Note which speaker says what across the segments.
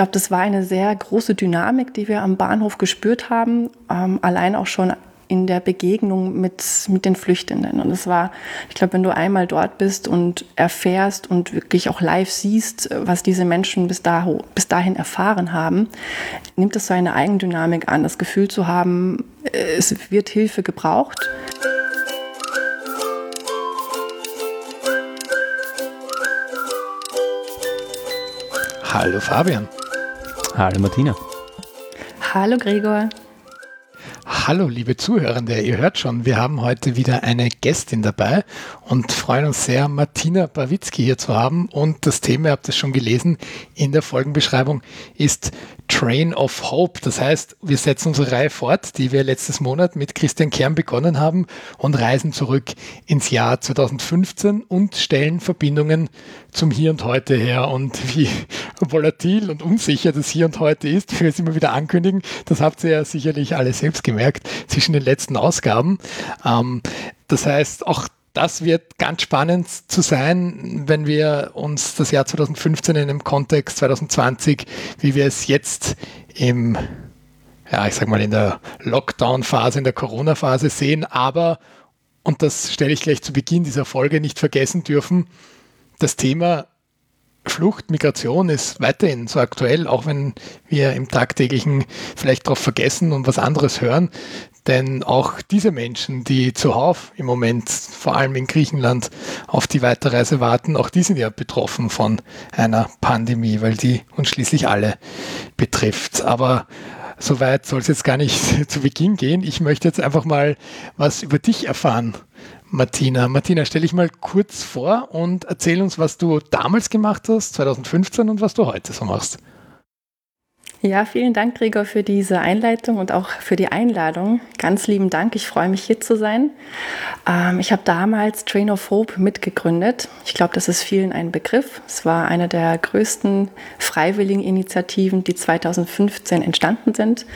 Speaker 1: glaube, das war eine sehr große Dynamik, die wir am Bahnhof gespürt haben. Ähm, allein auch schon in der Begegnung mit, mit den Flüchtenden. Und es war, ich glaube, wenn du einmal dort bist und erfährst und wirklich auch live siehst, was diese Menschen bis, daho, bis dahin erfahren haben, nimmt es so eine Eigendynamik an, das Gefühl zu haben, es wird Hilfe gebraucht.
Speaker 2: Hallo Fabian.
Speaker 3: Hallo Martina.
Speaker 1: Hallo Gregor.
Speaker 2: Hallo, liebe Zuhörende. Ihr hört schon, wir haben heute wieder eine Gästin dabei und freuen uns sehr, Martina Bawitzki hier zu haben. Und das Thema, ihr habt es schon gelesen in der Folgenbeschreibung, ist Train of Hope. Das heißt, wir setzen unsere Reihe fort, die wir letztes Monat mit Christian Kern begonnen haben und reisen zurück ins Jahr 2015 und stellen Verbindungen zum Hier und Heute her. Und wie volatil und unsicher das Hier und Heute ist, wie wir es immer wieder ankündigen, das habt ihr ja sicherlich alle selbst gemerkt zwischen den letzten Ausgaben. Ähm, das heißt, auch das wird ganz spannend zu sein, wenn wir uns das Jahr 2015 in einem Kontext 2020, wie wir es jetzt im, ja, ich sag mal, in der Lockdown-Phase, in der Corona-Phase sehen, aber, und das stelle ich gleich zu Beginn dieser Folge nicht vergessen dürfen, das Thema Flucht, Migration ist weiterhin so aktuell, auch wenn wir im tagtäglichen vielleicht darauf vergessen und was anderes hören. Denn auch diese Menschen, die zuhauf im Moment, vor allem in Griechenland, auf die Weiterreise warten, auch die sind ja betroffen von einer Pandemie, weil die uns schließlich alle betrifft. Aber soweit soll es jetzt gar nicht zu Beginn gehen. Ich möchte jetzt einfach mal was über dich erfahren, Martina. Martina, stell dich mal kurz vor und erzähl uns, was du damals gemacht hast, 2015 und was du heute so machst.
Speaker 1: Ja, vielen Dank, Gregor, für diese Einleitung und auch für die Einladung. Ganz lieben Dank. Ich freue mich, hier zu sein. Ähm, ich habe damals Train of Hope mitgegründet. Ich glaube, das ist vielen ein Begriff. Es war eine der größten freiwilligen Initiativen, die 2015 entstanden sind.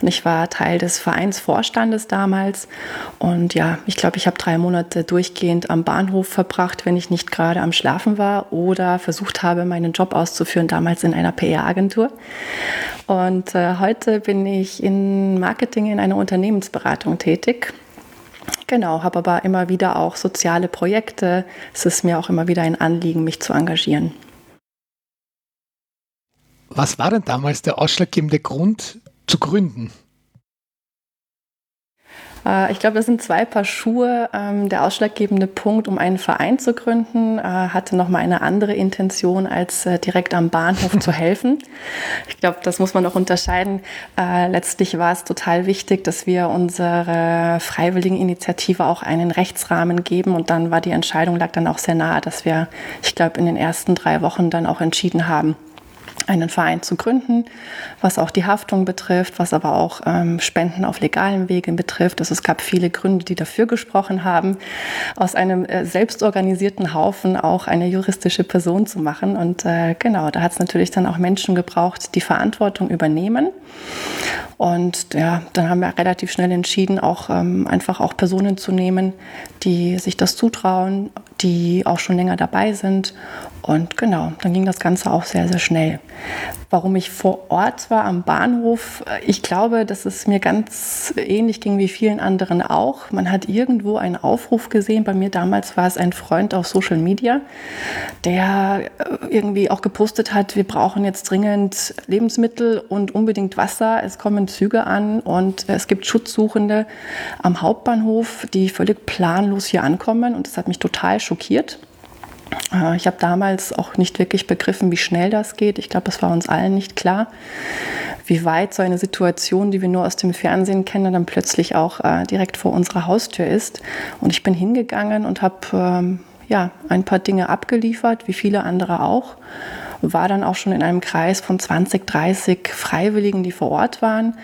Speaker 1: Und ich war Teil des Vereinsvorstandes damals. Und ja, ich glaube, ich habe drei Monate durchgehend am Bahnhof verbracht, wenn ich nicht gerade am Schlafen war oder versucht habe, meinen Job auszuführen, damals in einer PR-Agentur. Und äh, heute bin ich in Marketing in einer Unternehmensberatung tätig. Genau, habe aber immer wieder auch soziale Projekte. Es ist mir auch immer wieder ein Anliegen, mich zu engagieren.
Speaker 2: Was war denn damals der ausschlaggebende Grund zu gründen?
Speaker 1: Äh, ich glaube, das sind zwei Paar Schuhe. Ähm, der ausschlaggebende Punkt, um einen Verein zu gründen, äh, hatte nochmal eine andere Intention, als äh, direkt am Bahnhof zu helfen. Ich glaube, das muss man noch unterscheiden. Letztlich war es total wichtig, dass wir unsere freiwilligen Initiative auch einen Rechtsrahmen geben. Und dann war die Entscheidung, lag dann auch sehr nahe, dass wir, ich glaube, in den ersten drei Wochen dann auch entschieden haben, einen Verein zu gründen, was auch die Haftung betrifft, was aber auch ähm, Spenden auf legalen Wegen betrifft. Also es gab viele Gründe, die dafür gesprochen haben, aus einem äh, selbstorganisierten Haufen auch eine juristische Person zu machen. Und äh, genau, da hat es natürlich dann auch Menschen gebraucht, die Verantwortung übernehmen. Und ja, dann haben wir relativ schnell entschieden, auch ähm, einfach auch Personen zu nehmen, die sich das zutrauen, die auch schon länger dabei sind. Und genau, dann ging das Ganze auch sehr, sehr schnell. Warum ich vor Ort war am Bahnhof, ich glaube, dass es mir ganz ähnlich ging wie vielen anderen auch. Man hat irgendwo einen Aufruf gesehen. Bei mir damals war es ein Freund auf Social Media, der äh, irgendwie auch gepostet hat, wir brauchen jetzt dringend Lebensmittel und unbedingt Wasser. Es kommen Züge an und es gibt Schutzsuchende am Hauptbahnhof, die völlig planlos hier ankommen. Und das hat mich total schockiert. Äh, ich habe damals auch nicht wirklich begriffen, wie schnell das geht. Ich glaube, es war uns allen nicht klar, wie weit so eine Situation, die wir nur aus dem Fernsehen kennen, dann plötzlich auch äh, direkt vor unserer Haustür ist. Und ich bin hingegangen und habe ähm, ja, ein paar Dinge abgeliefert, wie viele andere auch. War dann auch schon in einem Kreis von 20, 30 Freiwilligen, die vor Ort waren.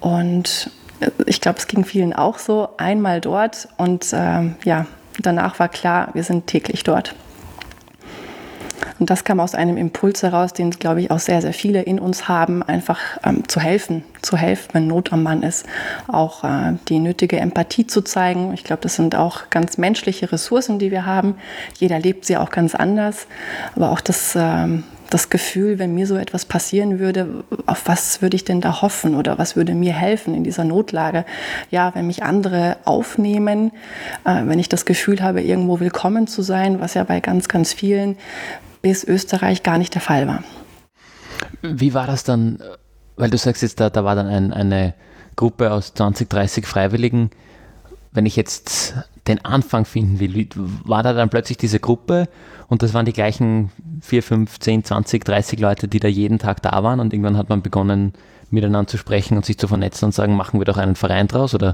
Speaker 1: Und äh, ich glaube, es ging vielen auch so. Einmal dort und äh, ja, danach war klar, wir sind täglich dort. Und das kam aus einem Impuls heraus, den, glaube ich, auch sehr, sehr viele in uns haben, einfach ähm, zu helfen, zu helfen, wenn Not am Mann ist, auch äh, die nötige Empathie zu zeigen. Ich glaube, das sind auch ganz menschliche Ressourcen, die wir haben. Jeder lebt sie auch ganz anders, aber auch das, ähm, das Gefühl, wenn mir so etwas passieren würde, auf was würde ich denn da hoffen oder was würde mir helfen in dieser Notlage? Ja, wenn mich andere aufnehmen, äh, wenn ich das Gefühl habe, irgendwo willkommen zu sein, was ja bei ganz, ganz vielen bis Österreich gar nicht der Fall war.
Speaker 3: Wie war das dann, weil du sagst jetzt, da, da war dann ein, eine Gruppe aus 20, 30 Freiwilligen, wenn ich jetzt den Anfang finden will, war da dann plötzlich diese Gruppe und das waren die gleichen 4, 5, 10, 20, 30 Leute, die da jeden Tag da waren und irgendwann hat man begonnen, miteinander zu sprechen und sich zu vernetzen und sagen, machen wir doch einen Verein draus oder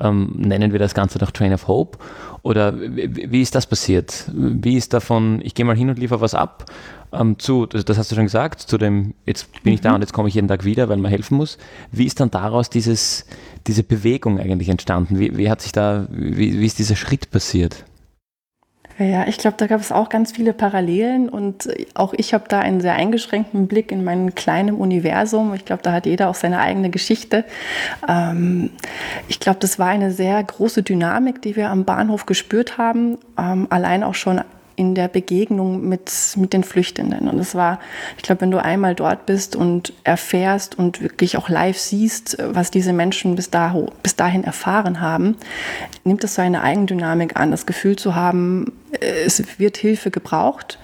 Speaker 3: ähm, nennen wir das Ganze doch Train of Hope? Oder wie, ist das passiert? Wie ist davon, ich gehe mal hin und liefere was ab, ähm, zu, das, das, hast du schon gesagt, zu dem, jetzt bin ich da mhm. und jetzt komme ich jeden Tag wieder, weil man helfen muss. Wie ist dann daraus dieses, diese Bewegung eigentlich entstanden? Wie, wie hat sich da, wie, wie ist dieser Schritt passiert?
Speaker 1: Ja, ich glaube, da gab es auch ganz viele Parallelen und auch ich habe da einen sehr eingeschränkten Blick in mein kleines Universum. Ich glaube, da hat jeder auch seine eigene Geschichte. Ähm, ich glaube, das war eine sehr große Dynamik, die wir am Bahnhof gespürt haben. Ähm, allein auch schon in der Begegnung mit, mit den Flüchtenden. Und es war, ich glaube, wenn du einmal dort bist und erfährst und wirklich auch live siehst, was diese Menschen bis, dahin, bis dahin erfahren haben, nimmt es so eine Eigendynamik an, das Gefühl zu haben, es wird Hilfe gebraucht.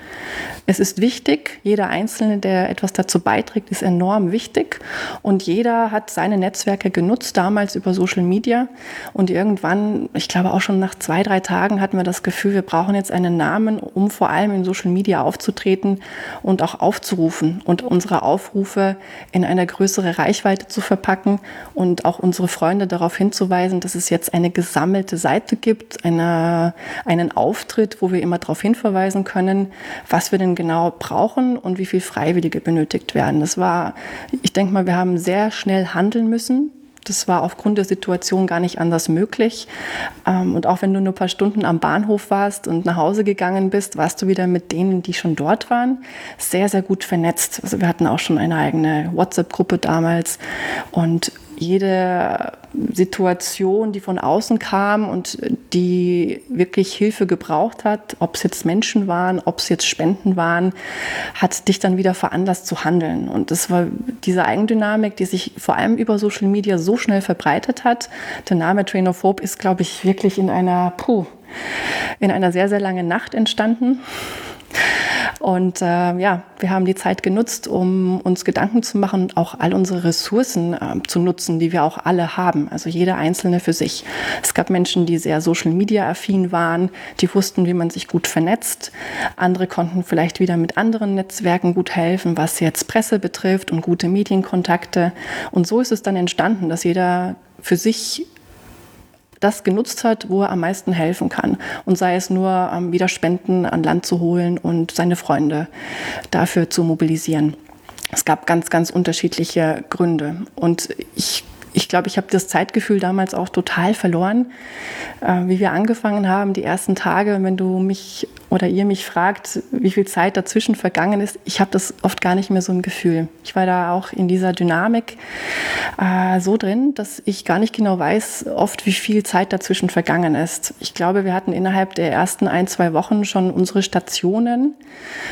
Speaker 1: Es ist wichtig, jeder Einzelne, der etwas dazu beiträgt, ist enorm wichtig. Und jeder hat seine Netzwerke genutzt, damals über Social Media. Und irgendwann, ich glaube auch schon nach zwei, drei Tagen, hatten wir das Gefühl, wir brauchen jetzt einen Namen, um vor allem in Social Media aufzutreten und auch aufzurufen und unsere Aufrufe in eine größere Reichweite zu verpacken und auch unsere Freunde darauf hinzuweisen, dass es jetzt eine gesammelte Seite gibt, eine, einen Auftritt, wo wir immer darauf hinverweisen können, was wir denn genau brauchen und wie viel Freiwillige benötigt werden. Das war, ich denke mal, wir haben sehr schnell handeln müssen. Das war aufgrund der Situation gar nicht anders möglich. Ähm, und auch wenn du nur ein paar Stunden am Bahnhof warst und nach Hause gegangen bist, warst du wieder mit denen, die schon dort waren, sehr, sehr gut vernetzt. Also wir hatten auch schon eine eigene WhatsApp-Gruppe damals und jede Situation, die von außen kam und die wirklich Hilfe gebraucht hat, ob es jetzt Menschen waren, ob es jetzt Spenden waren, hat dich dann wieder veranlasst zu handeln. Und das war diese Eigendynamik, die sich vor allem über Social Media so schnell verbreitet hat. Der Name Train of Hope ist, glaube ich, wirklich in einer, puh, in einer sehr, sehr langen Nacht entstanden. Und äh, ja, wir haben die Zeit genutzt, um uns Gedanken zu machen auch all unsere Ressourcen äh, zu nutzen, die wir auch alle haben. Also jeder Einzelne für sich. Es gab Menschen, die sehr Social Media affin waren, die wussten, wie man sich gut vernetzt. Andere konnten vielleicht wieder mit anderen Netzwerken gut helfen, was jetzt Presse betrifft und gute Medienkontakte. Und so ist es dann entstanden, dass jeder für sich das genutzt hat, wo er am meisten helfen kann. Und sei es nur ähm, wieder Spenden an Land zu holen und seine Freunde dafür zu mobilisieren. Es gab ganz, ganz unterschiedliche Gründe. Und ich ich glaube, ich habe das Zeitgefühl damals auch total verloren, äh, wie wir angefangen haben, die ersten Tage, wenn du mich oder ihr mich fragt, wie viel Zeit dazwischen vergangen ist, ich habe das oft gar nicht mehr so ein Gefühl. Ich war da auch in dieser Dynamik äh, so drin, dass ich gar nicht genau weiß, oft wie viel Zeit dazwischen vergangen ist. Ich glaube, wir hatten innerhalb der ersten ein, zwei Wochen schon unsere Stationen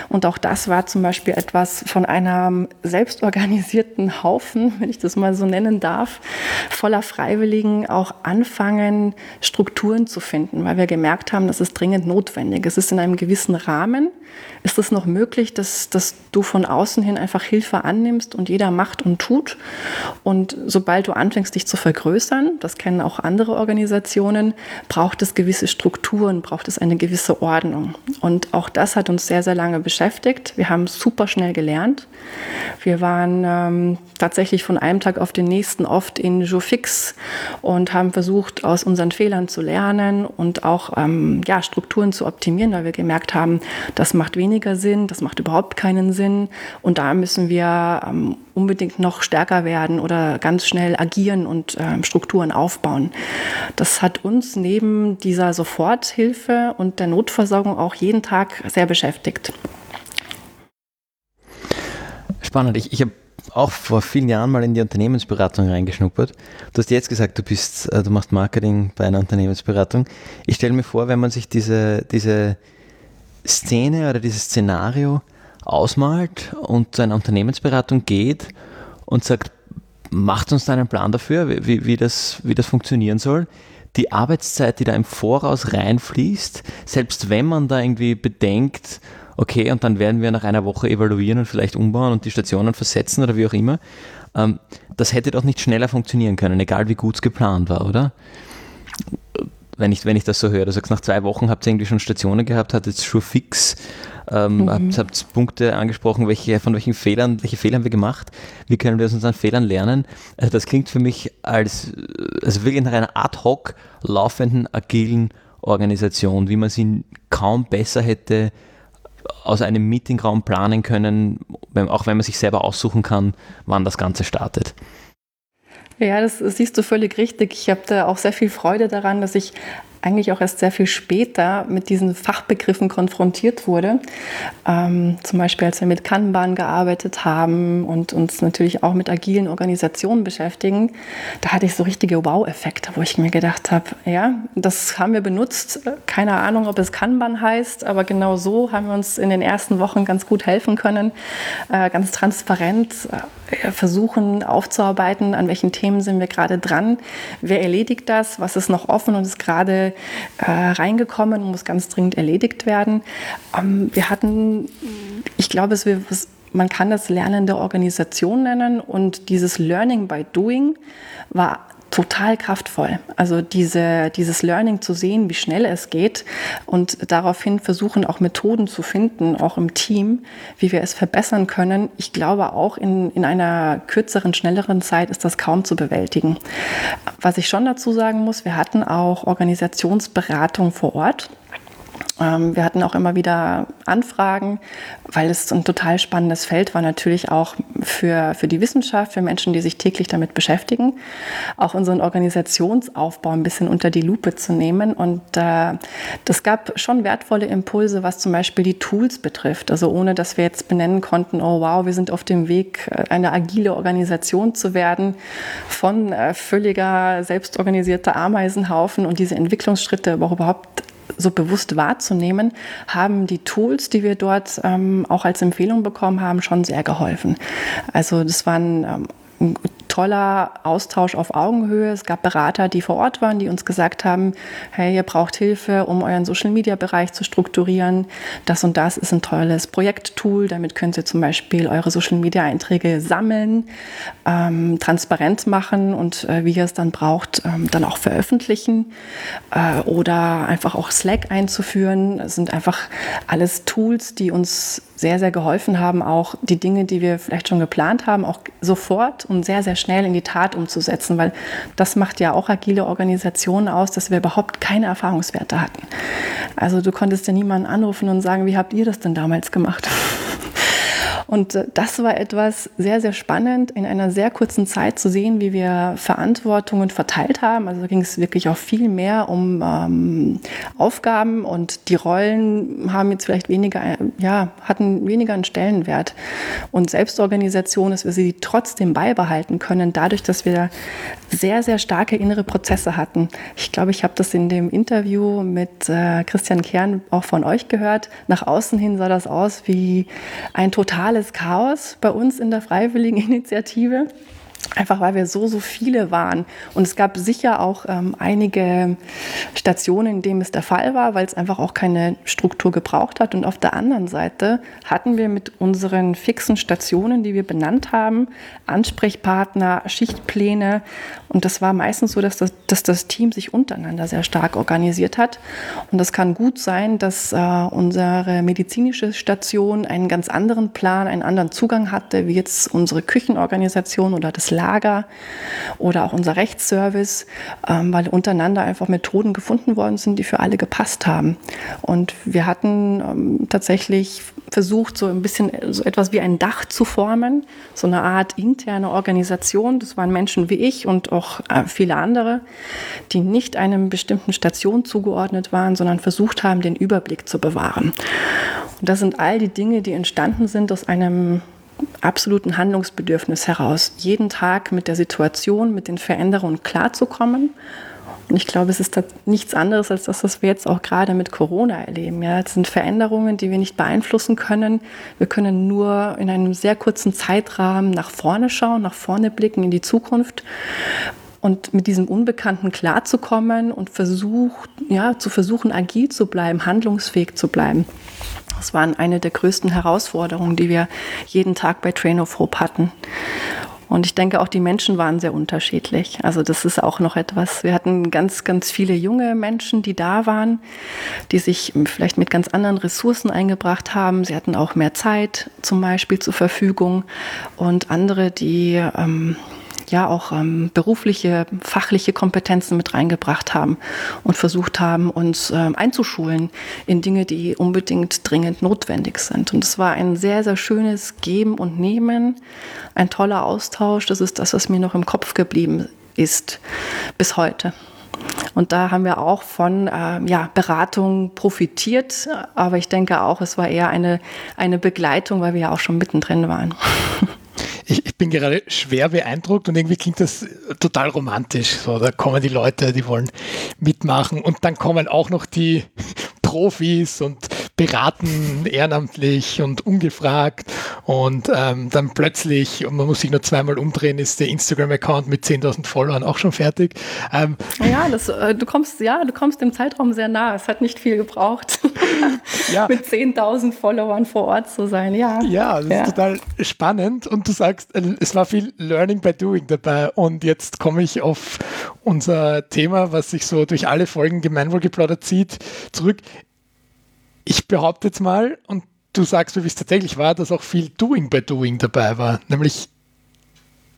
Speaker 1: und auch das war zum Beispiel etwas von einem selbstorganisierten Haufen, wenn ich das mal so nennen darf, voller Freiwilligen auch anfangen, Strukturen zu finden, weil wir gemerkt haben, das ist dringend notwendig. Es ist in einem gewissen Rahmen, ist es noch möglich, dass, dass du von außen hin einfach Hilfe annimmst und jeder macht und tut. Und sobald du anfängst, dich zu vergrößern, das kennen auch andere Organisationen, braucht es gewisse Strukturen, braucht es eine gewisse Ordnung. Und auch das hat uns sehr, sehr lange beschäftigt. Wir haben super schnell gelernt. Wir waren ähm, tatsächlich von einem Tag auf den nächsten oft in Jofix und haben versucht, aus unseren Fehlern zu lernen und auch ähm, ja, Strukturen zu optimieren, weil wir gemerkt haben, das macht weniger Sinn, das macht überhaupt keinen Sinn und da müssen wir ähm, unbedingt noch stärker werden oder ganz schnell agieren und ähm, Strukturen aufbauen. Das hat uns neben dieser Soforthilfe und der Notversorgung auch jeden Tag sehr beschäftigt.
Speaker 3: Spannend. Ich, ich habe auch vor vielen Jahren mal in die Unternehmensberatung reingeschnuppert. Du hast jetzt gesagt, du bist, äh, du machst Marketing bei einer Unternehmensberatung. Ich stelle mir vor, wenn man sich diese, diese Szene oder dieses Szenario ausmalt und zu einer Unternehmensberatung geht und sagt, macht uns da einen Plan dafür, wie, wie, das, wie das funktionieren soll. Die Arbeitszeit, die da im Voraus reinfließt, selbst wenn man da irgendwie bedenkt, okay, und dann werden wir nach einer Woche evaluieren und vielleicht umbauen und die Stationen versetzen oder wie auch immer, ähm, das hätte doch nicht schneller funktionieren können, egal wie gut es geplant war, oder? Wenn ich, wenn ich das so höre, du sagst, nach zwei Wochen habt ihr irgendwie schon Stationen gehabt, hattet schon fix ähm, mhm. habt, habt Punkte angesprochen, welche, von welchen Fehlern, welche Fehler haben wir gemacht, wie können wir aus unseren Fehlern lernen. Also das klingt für mich als, also wirklich nach einer ad hoc laufenden, agilen Organisation, wie man sie kaum besser hätte aus einem Meetingraum planen können, auch wenn man sich selber aussuchen kann, wann das Ganze startet.
Speaker 1: Ja, das siehst du völlig richtig. Ich habe da auch sehr viel Freude daran, dass ich eigentlich auch erst sehr viel später mit diesen Fachbegriffen konfrontiert wurde. Ähm, zum Beispiel, als wir mit Kanban gearbeitet haben und uns natürlich auch mit agilen Organisationen beschäftigen, da hatte ich so richtige Wow-Effekte, wo ich mir gedacht habe, ja, das haben wir benutzt. Keine Ahnung, ob es Kanban heißt, aber genau so haben wir uns in den ersten Wochen ganz gut helfen können, äh, ganz transparent äh, versuchen aufzuarbeiten, an welchen Themen sind wir gerade dran, wer erledigt das, was ist noch offen und ist gerade äh, reingekommen und muss ganz dringend erledigt werden. Ähm, wir hatten, ich glaube, es, man kann das Lernen der Organisation nennen und dieses Learning by Doing war total kraftvoll. Also diese, dieses Learning zu sehen, wie schnell es geht und daraufhin versuchen auch Methoden zu finden, auch im Team, wie wir es verbessern können. Ich glaube auch in, in einer kürzeren, schnelleren Zeit ist das kaum zu bewältigen. Was ich schon dazu sagen muss, wir hatten auch Organisationsberatung vor Ort. Ähm, wir hatten auch immer wieder Anfragen, weil es ein total spannendes Feld war, natürlich auch für, für die Wissenschaft, für Menschen, die sich täglich damit beschäftigen, auch unseren Organisationsaufbau ein bisschen unter die Lupe zu nehmen. Und äh, das gab schon wertvolle Impulse, was zum Beispiel die Tools betrifft. Also ohne, dass wir jetzt benennen konnten, oh wow, wir sind auf dem Weg, äh, eine agile Organisation zu werden, von äh, völliger selbstorganisierter Ameisenhaufen und diese Entwicklungsschritte überhaupt so bewusst wahrzunehmen, haben die Tools, die wir dort ähm, auch als Empfehlung bekommen haben, schon sehr geholfen. Also das waren ähm, toller Austausch auf Augenhöhe. Es gab Berater, die vor Ort waren, die uns gesagt haben, hey, ihr braucht Hilfe, um euren Social-Media-Bereich zu strukturieren. Das und das ist ein tolles Projekttool. Damit könnt ihr zum Beispiel eure Social-Media-Einträge sammeln, ähm, transparent machen und äh, wie ihr es dann braucht, ähm, dann auch veröffentlichen äh, oder einfach auch Slack einzuführen. Das sind einfach alles Tools, die uns sehr, sehr geholfen haben, auch die Dinge, die wir vielleicht schon geplant haben, auch sofort und sehr, sehr schnell in die Tat umzusetzen, weil das macht ja auch agile Organisationen aus, dass wir überhaupt keine Erfahrungswerte hatten. Also du konntest ja niemanden anrufen und sagen, wie habt ihr das denn damals gemacht? Und äh, das war etwas sehr, sehr spannend, in einer sehr kurzen Zeit zu sehen, wie wir Verantwortungen verteilt haben. Also ging es wirklich auch viel mehr um ähm, Aufgaben und die Rollen haben jetzt vielleicht weniger, ja, hatten weniger einen Stellenwert. Und Selbstorganisation, dass wir sie trotzdem beibehalten können, dadurch, dass wir sehr, sehr starke innere Prozesse hatten. Ich glaube, ich habe das in dem Interview mit äh, Christian Kern auch von euch gehört. Nach außen hin sah das aus wie ein totales Chaos bei uns in der Freiwilligen Initiative. Einfach weil wir so, so viele waren. Und es gab sicher auch ähm, einige Stationen, in denen es der Fall war, weil es einfach auch keine Struktur gebraucht hat. Und auf der anderen Seite hatten wir mit unseren fixen Stationen, die wir benannt haben, Ansprechpartner, Schichtpläne. Und das war meistens so, dass das, dass das Team sich untereinander sehr stark organisiert hat. Und das kann gut sein, dass äh, unsere medizinische Station einen ganz anderen Plan, einen anderen Zugang hatte, wie jetzt unsere Küchenorganisation oder das Lager oder auch unser Rechtsservice, ähm, weil untereinander einfach Methoden gefunden worden sind, die für alle gepasst haben. Und wir hatten ähm, tatsächlich versucht, so ein bisschen so etwas wie ein Dach zu formen, so eine Art interne Organisation. Das waren Menschen wie ich und auch äh, viele andere, die nicht einem bestimmten Station zugeordnet waren, sondern versucht haben, den Überblick zu bewahren. Und das sind all die Dinge, die entstanden sind aus einem absoluten Handlungsbedürfnis heraus, jeden Tag mit der Situation, mit den Veränderungen klarzukommen Und ich glaube, es ist nichts anderes als das, was wir jetzt auch gerade mit Corona erleben. Ja, es sind Veränderungen, die wir nicht beeinflussen können. Wir können nur in einem sehr kurzen Zeitrahmen nach vorne schauen, nach vorne blicken in die Zukunft und mit diesem Unbekannten klarzukommen und versucht, ja, zu versuchen, agil zu bleiben, handlungsfähig zu bleiben. Das waren eine der größten Herausforderungen, die wir jeden Tag bei Train of Hope hatten. Und ich denke, auch die Menschen waren sehr unterschiedlich. Also das ist auch noch etwas. Wir hatten ganz, ganz viele junge Menschen, die da waren, die sich vielleicht mit ganz anderen Ressourcen eingebracht haben. Sie hatten auch mehr Zeit zum Beispiel zur Verfügung. Und andere, die ähm, ja auch ähm, berufliche, fachliche Kompetenzen mit reingebracht haben und versucht haben, uns ähm, einzuschulen in Dinge, die unbedingt dringend notwendig sind. Und es war ein sehr, sehr schönes Geben und Nehmen, ein toller Austausch. Das ist das, was mir noch im Kopf geblieben ist bis heute. Und da haben wir auch von äh, ja, Beratung profitiert. Aber ich denke auch, es war eher eine, eine Begleitung, weil wir ja auch schon mittendrin waren.
Speaker 2: ich, ich bin gerade schwer beeindruckt und irgendwie klingt das total romantisch. So, da kommen die Leute, die wollen mitmachen und dann kommen auch noch die Profis und beraten ehrenamtlich und ungefragt und ähm, dann plötzlich, und man muss sich nur zweimal umdrehen, ist der Instagram-Account mit 10.000 Followern auch schon fertig.
Speaker 1: Ähm, ja, das, äh, du kommst, ja, du kommst dem Zeitraum sehr nah. Es hat nicht viel gebraucht, ja. mit 10.000 Followern vor Ort zu sein. Ja,
Speaker 2: ja das ja. ist total spannend und du sagst, äh, es war viel Learning by Doing dabei und jetzt komme ich auf unser Thema, was sich so durch alle Folgen gemeinwohlgeplaudert zieht, zurück ich behaupte jetzt mal, und du sagst mir, wie es tatsächlich war, dass auch viel Doing by Doing dabei war. Nämlich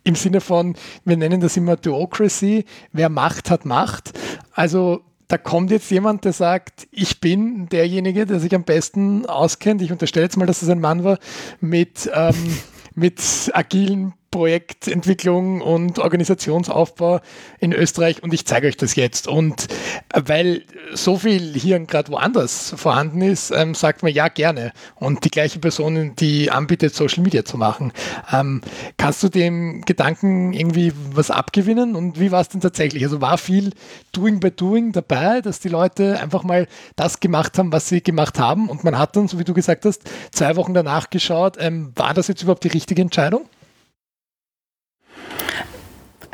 Speaker 2: im Sinne von, wir nennen das immer Duocracy, wer Macht hat Macht. Also da kommt jetzt jemand, der sagt, ich bin derjenige, der sich am besten auskennt. Ich unterstelle jetzt mal, dass es ein Mann war mit, ähm, mit agilen Projektentwicklung und Organisationsaufbau in Österreich und ich zeige euch das jetzt. Und weil so viel hier gerade woanders vorhanden ist, ähm, sagt man ja gerne. Und die gleiche Person, die anbietet, Social Media zu machen. Ähm, kannst du dem Gedanken irgendwie was abgewinnen? Und wie war es denn tatsächlich? Also war viel Doing by Doing dabei, dass die Leute einfach mal das gemacht haben, was sie gemacht haben. Und man hat dann, so wie du gesagt hast, zwei Wochen danach geschaut, ähm, war das jetzt überhaupt die richtige Entscheidung?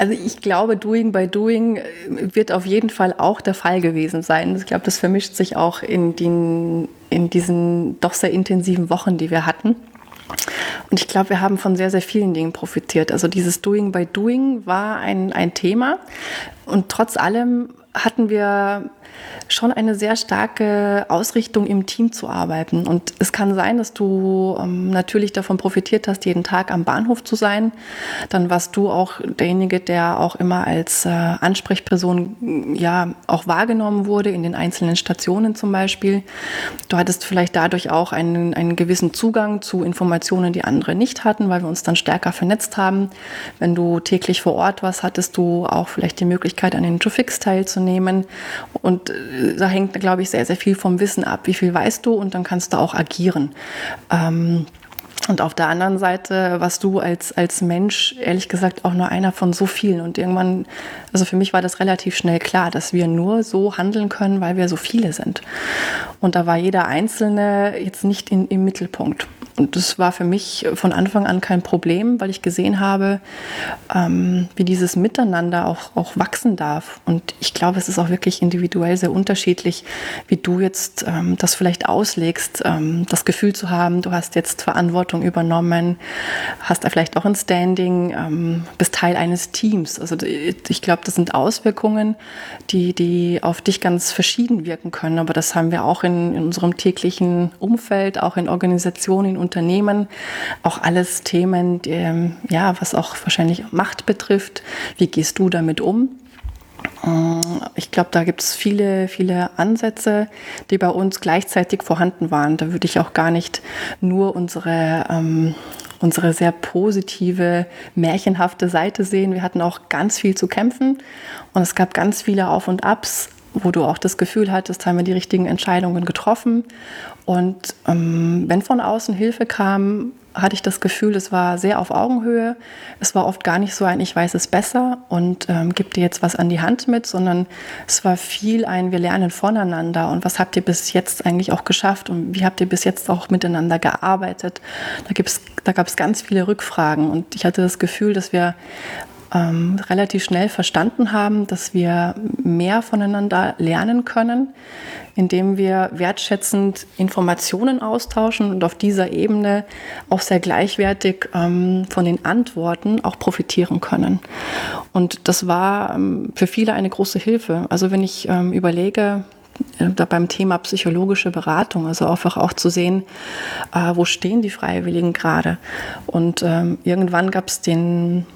Speaker 1: Also ich glaube, Doing by Doing äh, wird auf jeden Fall auch der Fall gewesen sein. Ich glaube, das vermischt sich auch in, den, in diesen doch sehr intensiven Wochen, die wir hatten. Und ich glaube, wir haben von sehr, sehr vielen Dingen profitiert. Also dieses Doing by Doing war ein, ein Thema. Und trotz allem hatten wir schon eine sehr starke Ausrichtung im Team zu arbeiten. Und es kann sein, dass du ähm, natürlich davon profitiert hast, jeden Tag am Bahnhof zu sein. Dann warst du auch derjenige, der auch immer als äh, Ansprechperson ja auch wahrgenommen wurde in den einzelnen Stationen zum Beispiel. Du hattest vielleicht dadurch auch einen, einen gewissen Zugang zu Informationen, die andere nicht hatten, weil wir uns dann stärker vernetzt haben. Wenn du täglich vor Ort warst, hattest du auch vielleicht die Möglichkeit, an den Jufix teilzunehmen. Und äh, da hängt, glaube ich, sehr, sehr viel vom Wissen ab. Wie viel weißt du und dann kannst du auch agieren. Ähm, und auf der anderen Seite warst du als, als Mensch, ehrlich gesagt, auch nur einer von so vielen. Und irgendwann, also für mich war das relativ schnell klar, dass wir nur so handeln können, weil wir so viele sind. Und da war jeder Einzelne jetzt nicht in, im Mittelpunkt. Und das war für mich von Anfang an kein Problem, weil ich gesehen habe, ähm, wie dieses Miteinander auch, auch wachsen darf. Und ich glaube, es ist auch wirklich individuell sehr unterschiedlich, wie du jetzt ähm, das vielleicht auslegst, ähm, das Gefühl zu haben, du hast jetzt Verantwortung übernommen, hast da vielleicht auch ein Standing, ähm, bist Teil eines Teams. Also ich glaube, das sind Auswirkungen, die, die auf dich ganz verschieden wirken können. Aber das haben wir auch in, in unserem täglichen Umfeld, auch in Organisationen, in Unternehmen, auch alles Themen, die, ja, was auch wahrscheinlich Macht betrifft. Wie gehst du damit um? Äh, ich glaube, da gibt es viele, viele Ansätze, die bei uns gleichzeitig vorhanden waren. Da würde ich auch gar nicht nur unsere, ähm, unsere sehr positive, märchenhafte Seite sehen. Wir hatten auch ganz viel zu kämpfen und es gab ganz viele Auf und Abs, wo du auch das Gefühl hattest, haben wir die richtigen Entscheidungen getroffen. Und ähm, wenn von außen Hilfe kam, hatte ich das Gefühl, es war sehr auf Augenhöhe. Es war oft gar nicht so ein Ich weiß es besser und ähm, gib dir jetzt was an die Hand mit, sondern es war viel ein Wir lernen voneinander und was habt ihr bis jetzt eigentlich auch geschafft und wie habt ihr bis jetzt auch miteinander gearbeitet. Da, da gab es ganz viele Rückfragen und ich hatte das Gefühl, dass wir ähm, relativ schnell verstanden haben, dass wir mehr voneinander lernen können, indem wir wertschätzend Informationen austauschen und auf dieser Ebene auch sehr gleichwertig ähm, von den Antworten auch profitieren können. Und das war ähm, für viele eine große Hilfe. Also wenn ich ähm, überlege, äh, da beim Thema psychologische Beratung, also einfach auch zu sehen, äh, wo stehen die Freiwilligen gerade. Und ähm, irgendwann gab es den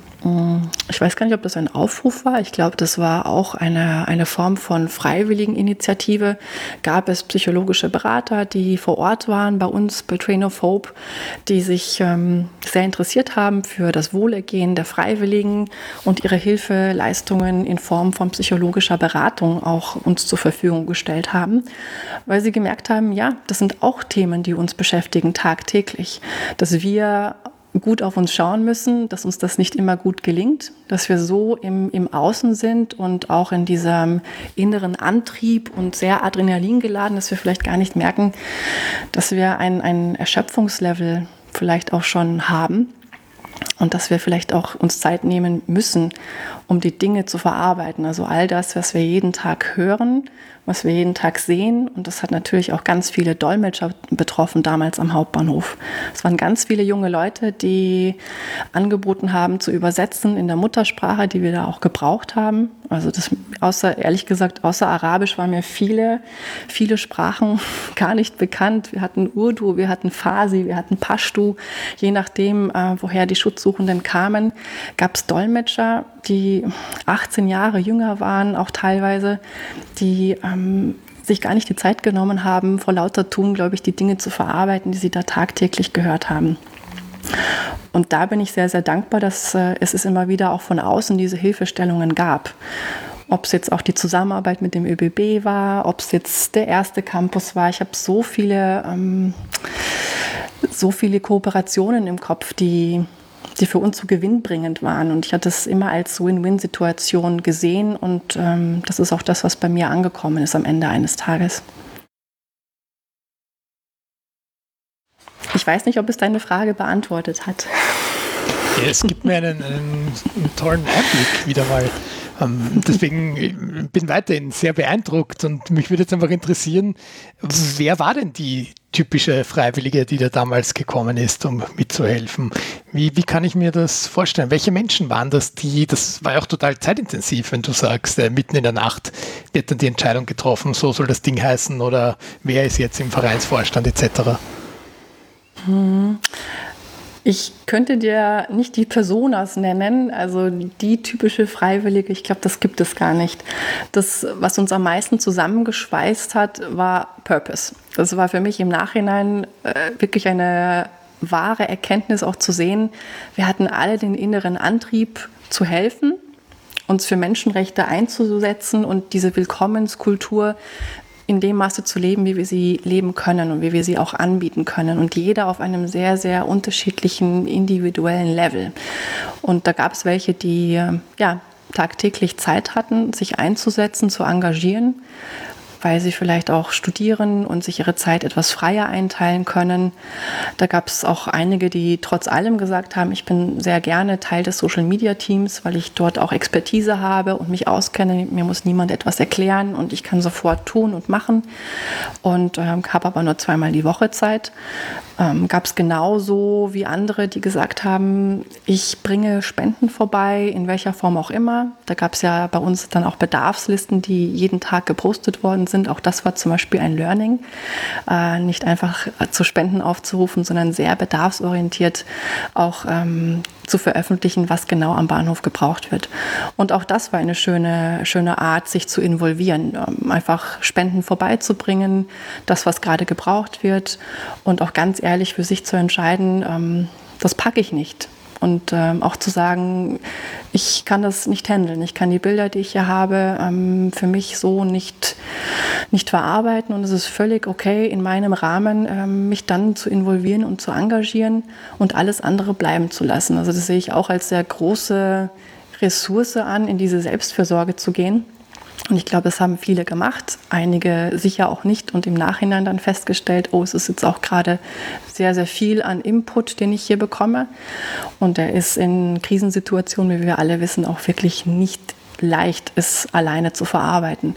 Speaker 1: ich weiß gar nicht, ob das ein Aufruf war. Ich glaube, das war auch eine, eine Form von Freiwilligeninitiative. Gab es psychologische Berater, die vor Ort waren bei uns bei Train of Hope, die sich ähm, sehr interessiert haben für das Wohlergehen der Freiwilligen und ihre Hilfeleistungen in Form von psychologischer Beratung auch uns zur Verfügung gestellt haben, weil sie gemerkt haben, ja, das sind auch Themen, die uns beschäftigen tagtäglich, dass wir gut auf uns schauen müssen, dass uns das nicht immer gut gelingt, dass wir so im, im Außen sind und auch in diesem inneren Antrieb und sehr Adrenalin geladen, dass wir vielleicht gar nicht merken, dass wir ein, ein Erschöpfungslevel vielleicht auch schon haben und dass wir vielleicht auch uns Zeit nehmen müssen, um die Dinge zu verarbeiten. Also all das, was wir jeden Tag hören, was wir jeden Tag sehen. Und das hat natürlich auch ganz viele Dolmetscher betroffen damals am Hauptbahnhof. Es waren ganz viele junge Leute, die angeboten haben zu übersetzen in der Muttersprache, die wir da auch gebraucht haben. Also das, außer, ehrlich gesagt, außer Arabisch waren mir viele, viele Sprachen gar nicht bekannt. Wir hatten Urdu, wir hatten Farsi, wir hatten Pashtu. Je nachdem, äh, woher die Schutzsuchenden kamen, gab es Dolmetscher, die 18 Jahre jünger waren, auch teilweise, die ähm, sich gar nicht die Zeit genommen haben, vor lauter Tun, glaube ich, die Dinge zu verarbeiten, die sie da tagtäglich gehört haben. Und da bin ich sehr, sehr dankbar, dass äh, es immer wieder auch von außen diese Hilfestellungen gab. Ob es jetzt auch die Zusammenarbeit mit dem ÖBB war, ob es jetzt der erste Campus war. Ich habe so viele, ähm, so viele Kooperationen im Kopf, die die für uns so gewinnbringend waren. Und ich hatte es immer als Win-Win-Situation gesehen und ähm, das ist auch das, was bei mir angekommen ist am Ende eines Tages. Ich weiß nicht, ob es deine Frage beantwortet hat.
Speaker 2: Ja, es gibt mir einen, einen, einen tollen Einblick wieder mal. Ähm, deswegen äh, bin weiterhin sehr beeindruckt und mich würde jetzt einfach interessieren, wer war denn die typische Freiwillige, die da damals gekommen ist, um mitzuhelfen? Wie, wie kann ich mir das vorstellen? Welche Menschen waren das, die, das war ja auch total zeitintensiv, wenn du sagst, äh, mitten in der Nacht wird dann die Entscheidung getroffen, so soll das Ding heißen oder wer ist jetzt im Vereinsvorstand etc.?
Speaker 1: Hm. Ich könnte dir nicht die Personas nennen, also die typische Freiwillige, ich glaube, das gibt es gar nicht. Das, was uns am meisten zusammengeschweißt hat, war Purpose. Das war für mich im Nachhinein äh, wirklich eine wahre Erkenntnis auch zu sehen. Wir hatten alle den inneren Antrieb zu helfen, uns für Menschenrechte einzusetzen und diese Willkommenskultur in dem Maße zu leben, wie wir sie leben können und wie wir sie auch anbieten können. Und jeder auf einem sehr, sehr unterschiedlichen individuellen Level. Und da gab es welche, die ja, tagtäglich Zeit hatten, sich einzusetzen, zu engagieren weil sie vielleicht auch studieren und sich ihre Zeit etwas freier einteilen können. Da gab es auch einige, die trotz allem gesagt haben, ich bin sehr gerne Teil des Social-Media-Teams, weil ich dort auch Expertise habe und mich auskenne. Mir muss niemand etwas erklären und ich kann sofort tun und machen und äh, habe aber nur zweimal die Woche Zeit. Ähm, gab es genauso wie andere, die gesagt haben, ich bringe Spenden vorbei, in welcher Form auch immer. Da gab es ja bei uns dann auch Bedarfslisten, die jeden Tag gepostet worden sind. Auch das war zum Beispiel ein Learning, äh, nicht einfach zu Spenden aufzurufen, sondern sehr bedarfsorientiert auch ähm, zu veröffentlichen, was genau am Bahnhof gebraucht wird. Und auch das war eine schöne, schöne Art, sich zu involvieren, ähm, einfach Spenden vorbeizubringen, das, was gerade gebraucht wird und auch ganz ehrlich für sich zu entscheiden, ähm, das packe ich nicht. und ähm, auch zu sagen, ich kann das nicht handeln, ich kann die Bilder, die ich hier habe, ähm, für mich so nicht, nicht verarbeiten und es ist völlig okay, in meinem Rahmen ähm, mich dann zu involvieren und zu engagieren und alles andere bleiben zu lassen. Also das sehe ich auch als sehr große Ressource an, in diese Selbstfürsorge zu gehen und ich glaube, es haben viele gemacht, einige sicher auch nicht und im Nachhinein dann festgestellt, oh, es ist jetzt auch gerade sehr, sehr viel an Input, den ich hier bekomme. Und der ist in Krisensituationen, wie wir alle wissen, auch wirklich nicht leicht, es alleine zu verarbeiten.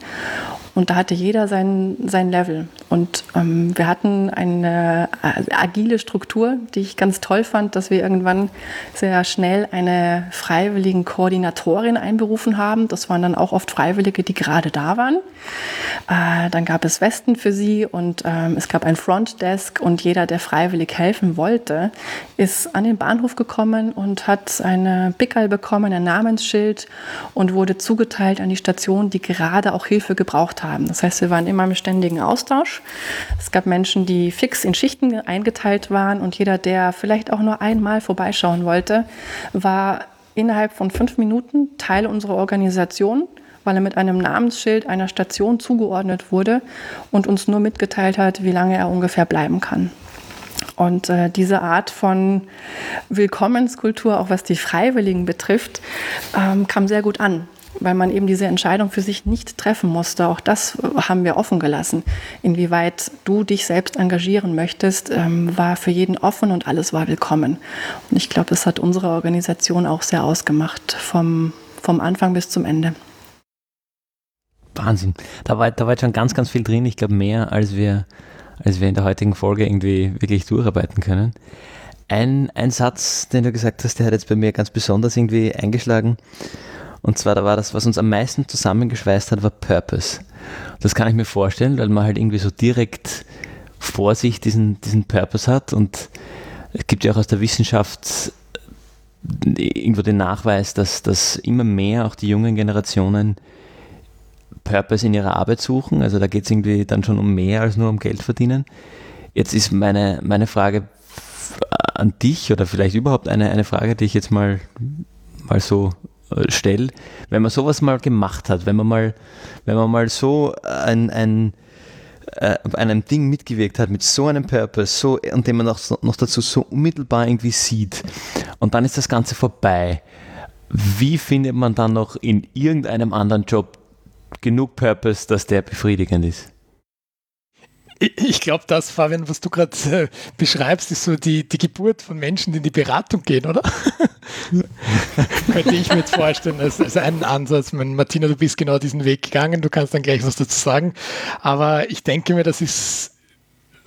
Speaker 1: Und da hatte jeder sein, sein Level. Und ähm, wir hatten eine äh, agile Struktur, die ich ganz toll fand, dass wir irgendwann sehr schnell eine freiwilligen Koordinatorin einberufen haben. Das waren dann auch oft Freiwillige, die gerade da waren. Äh, dann gab es Westen für sie und ähm, es gab ein Frontdesk und jeder, der freiwillig helfen wollte, ist an den Bahnhof gekommen und hat eine Pickel bekommen, ein Namensschild und wurde zugeteilt an die Station, die gerade auch Hilfe gebraucht haben. Das heißt, wir waren immer im ständigen Austausch. Es gab Menschen, die fix in Schichten eingeteilt waren und jeder, der vielleicht auch nur einmal vorbeischauen wollte, war innerhalb von fünf Minuten Teil unserer Organisation weil er mit einem Namensschild einer Station zugeordnet wurde und uns nur mitgeteilt hat, wie lange er ungefähr bleiben kann. Und äh, diese Art von Willkommenskultur, auch was die Freiwilligen betrifft, ähm, kam sehr gut an weil man eben diese Entscheidung für sich nicht treffen musste. Auch das haben wir offen gelassen. Inwieweit du dich selbst engagieren möchtest, ähm, war für jeden offen und alles war willkommen. Und ich glaube, das hat unsere Organisation auch sehr ausgemacht, vom, vom Anfang bis zum Ende.
Speaker 3: Wahnsinn. Da war, da war jetzt schon ganz, ganz viel drin. Ich glaube, mehr, als wir, als wir in der heutigen Folge irgendwie wirklich durcharbeiten können. Ein, ein Satz, den du gesagt hast, der hat jetzt bei mir ganz besonders irgendwie eingeschlagen. Und zwar, da war das, was uns am meisten zusammengeschweißt hat, war Purpose. Das kann ich mir vorstellen, weil man halt irgendwie so direkt vor sich diesen, diesen Purpose hat. Und es gibt ja auch aus der Wissenschaft irgendwo den Nachweis, dass, dass immer mehr auch die jungen Generationen Purpose in ihrer Arbeit suchen. Also da geht es irgendwie dann schon um mehr als nur um Geld verdienen. Jetzt ist meine, meine Frage an dich oder vielleicht überhaupt eine, eine Frage, die ich jetzt mal, mal so äh, stelle. Wenn man sowas mal gemacht hat, wenn man mal, wenn man mal so ein, ein äh, einem Ding mitgewirkt hat, mit so einem Purpose, so, und den man noch, noch dazu so unmittelbar irgendwie sieht, und dann ist das Ganze vorbei. Wie findet man dann noch in irgendeinem anderen Job genug Purpose, dass der befriedigend ist.
Speaker 2: Ich glaube, das, Fabian, was du gerade äh, beschreibst, ist so die, die Geburt von Menschen, die in die Beratung gehen, oder? Könnte ich mir jetzt vorstellen, als, als einen Ansatz. Meine, Martina, du bist genau diesen Weg gegangen, du kannst dann gleich was dazu sagen. Aber ich denke mir, das ist,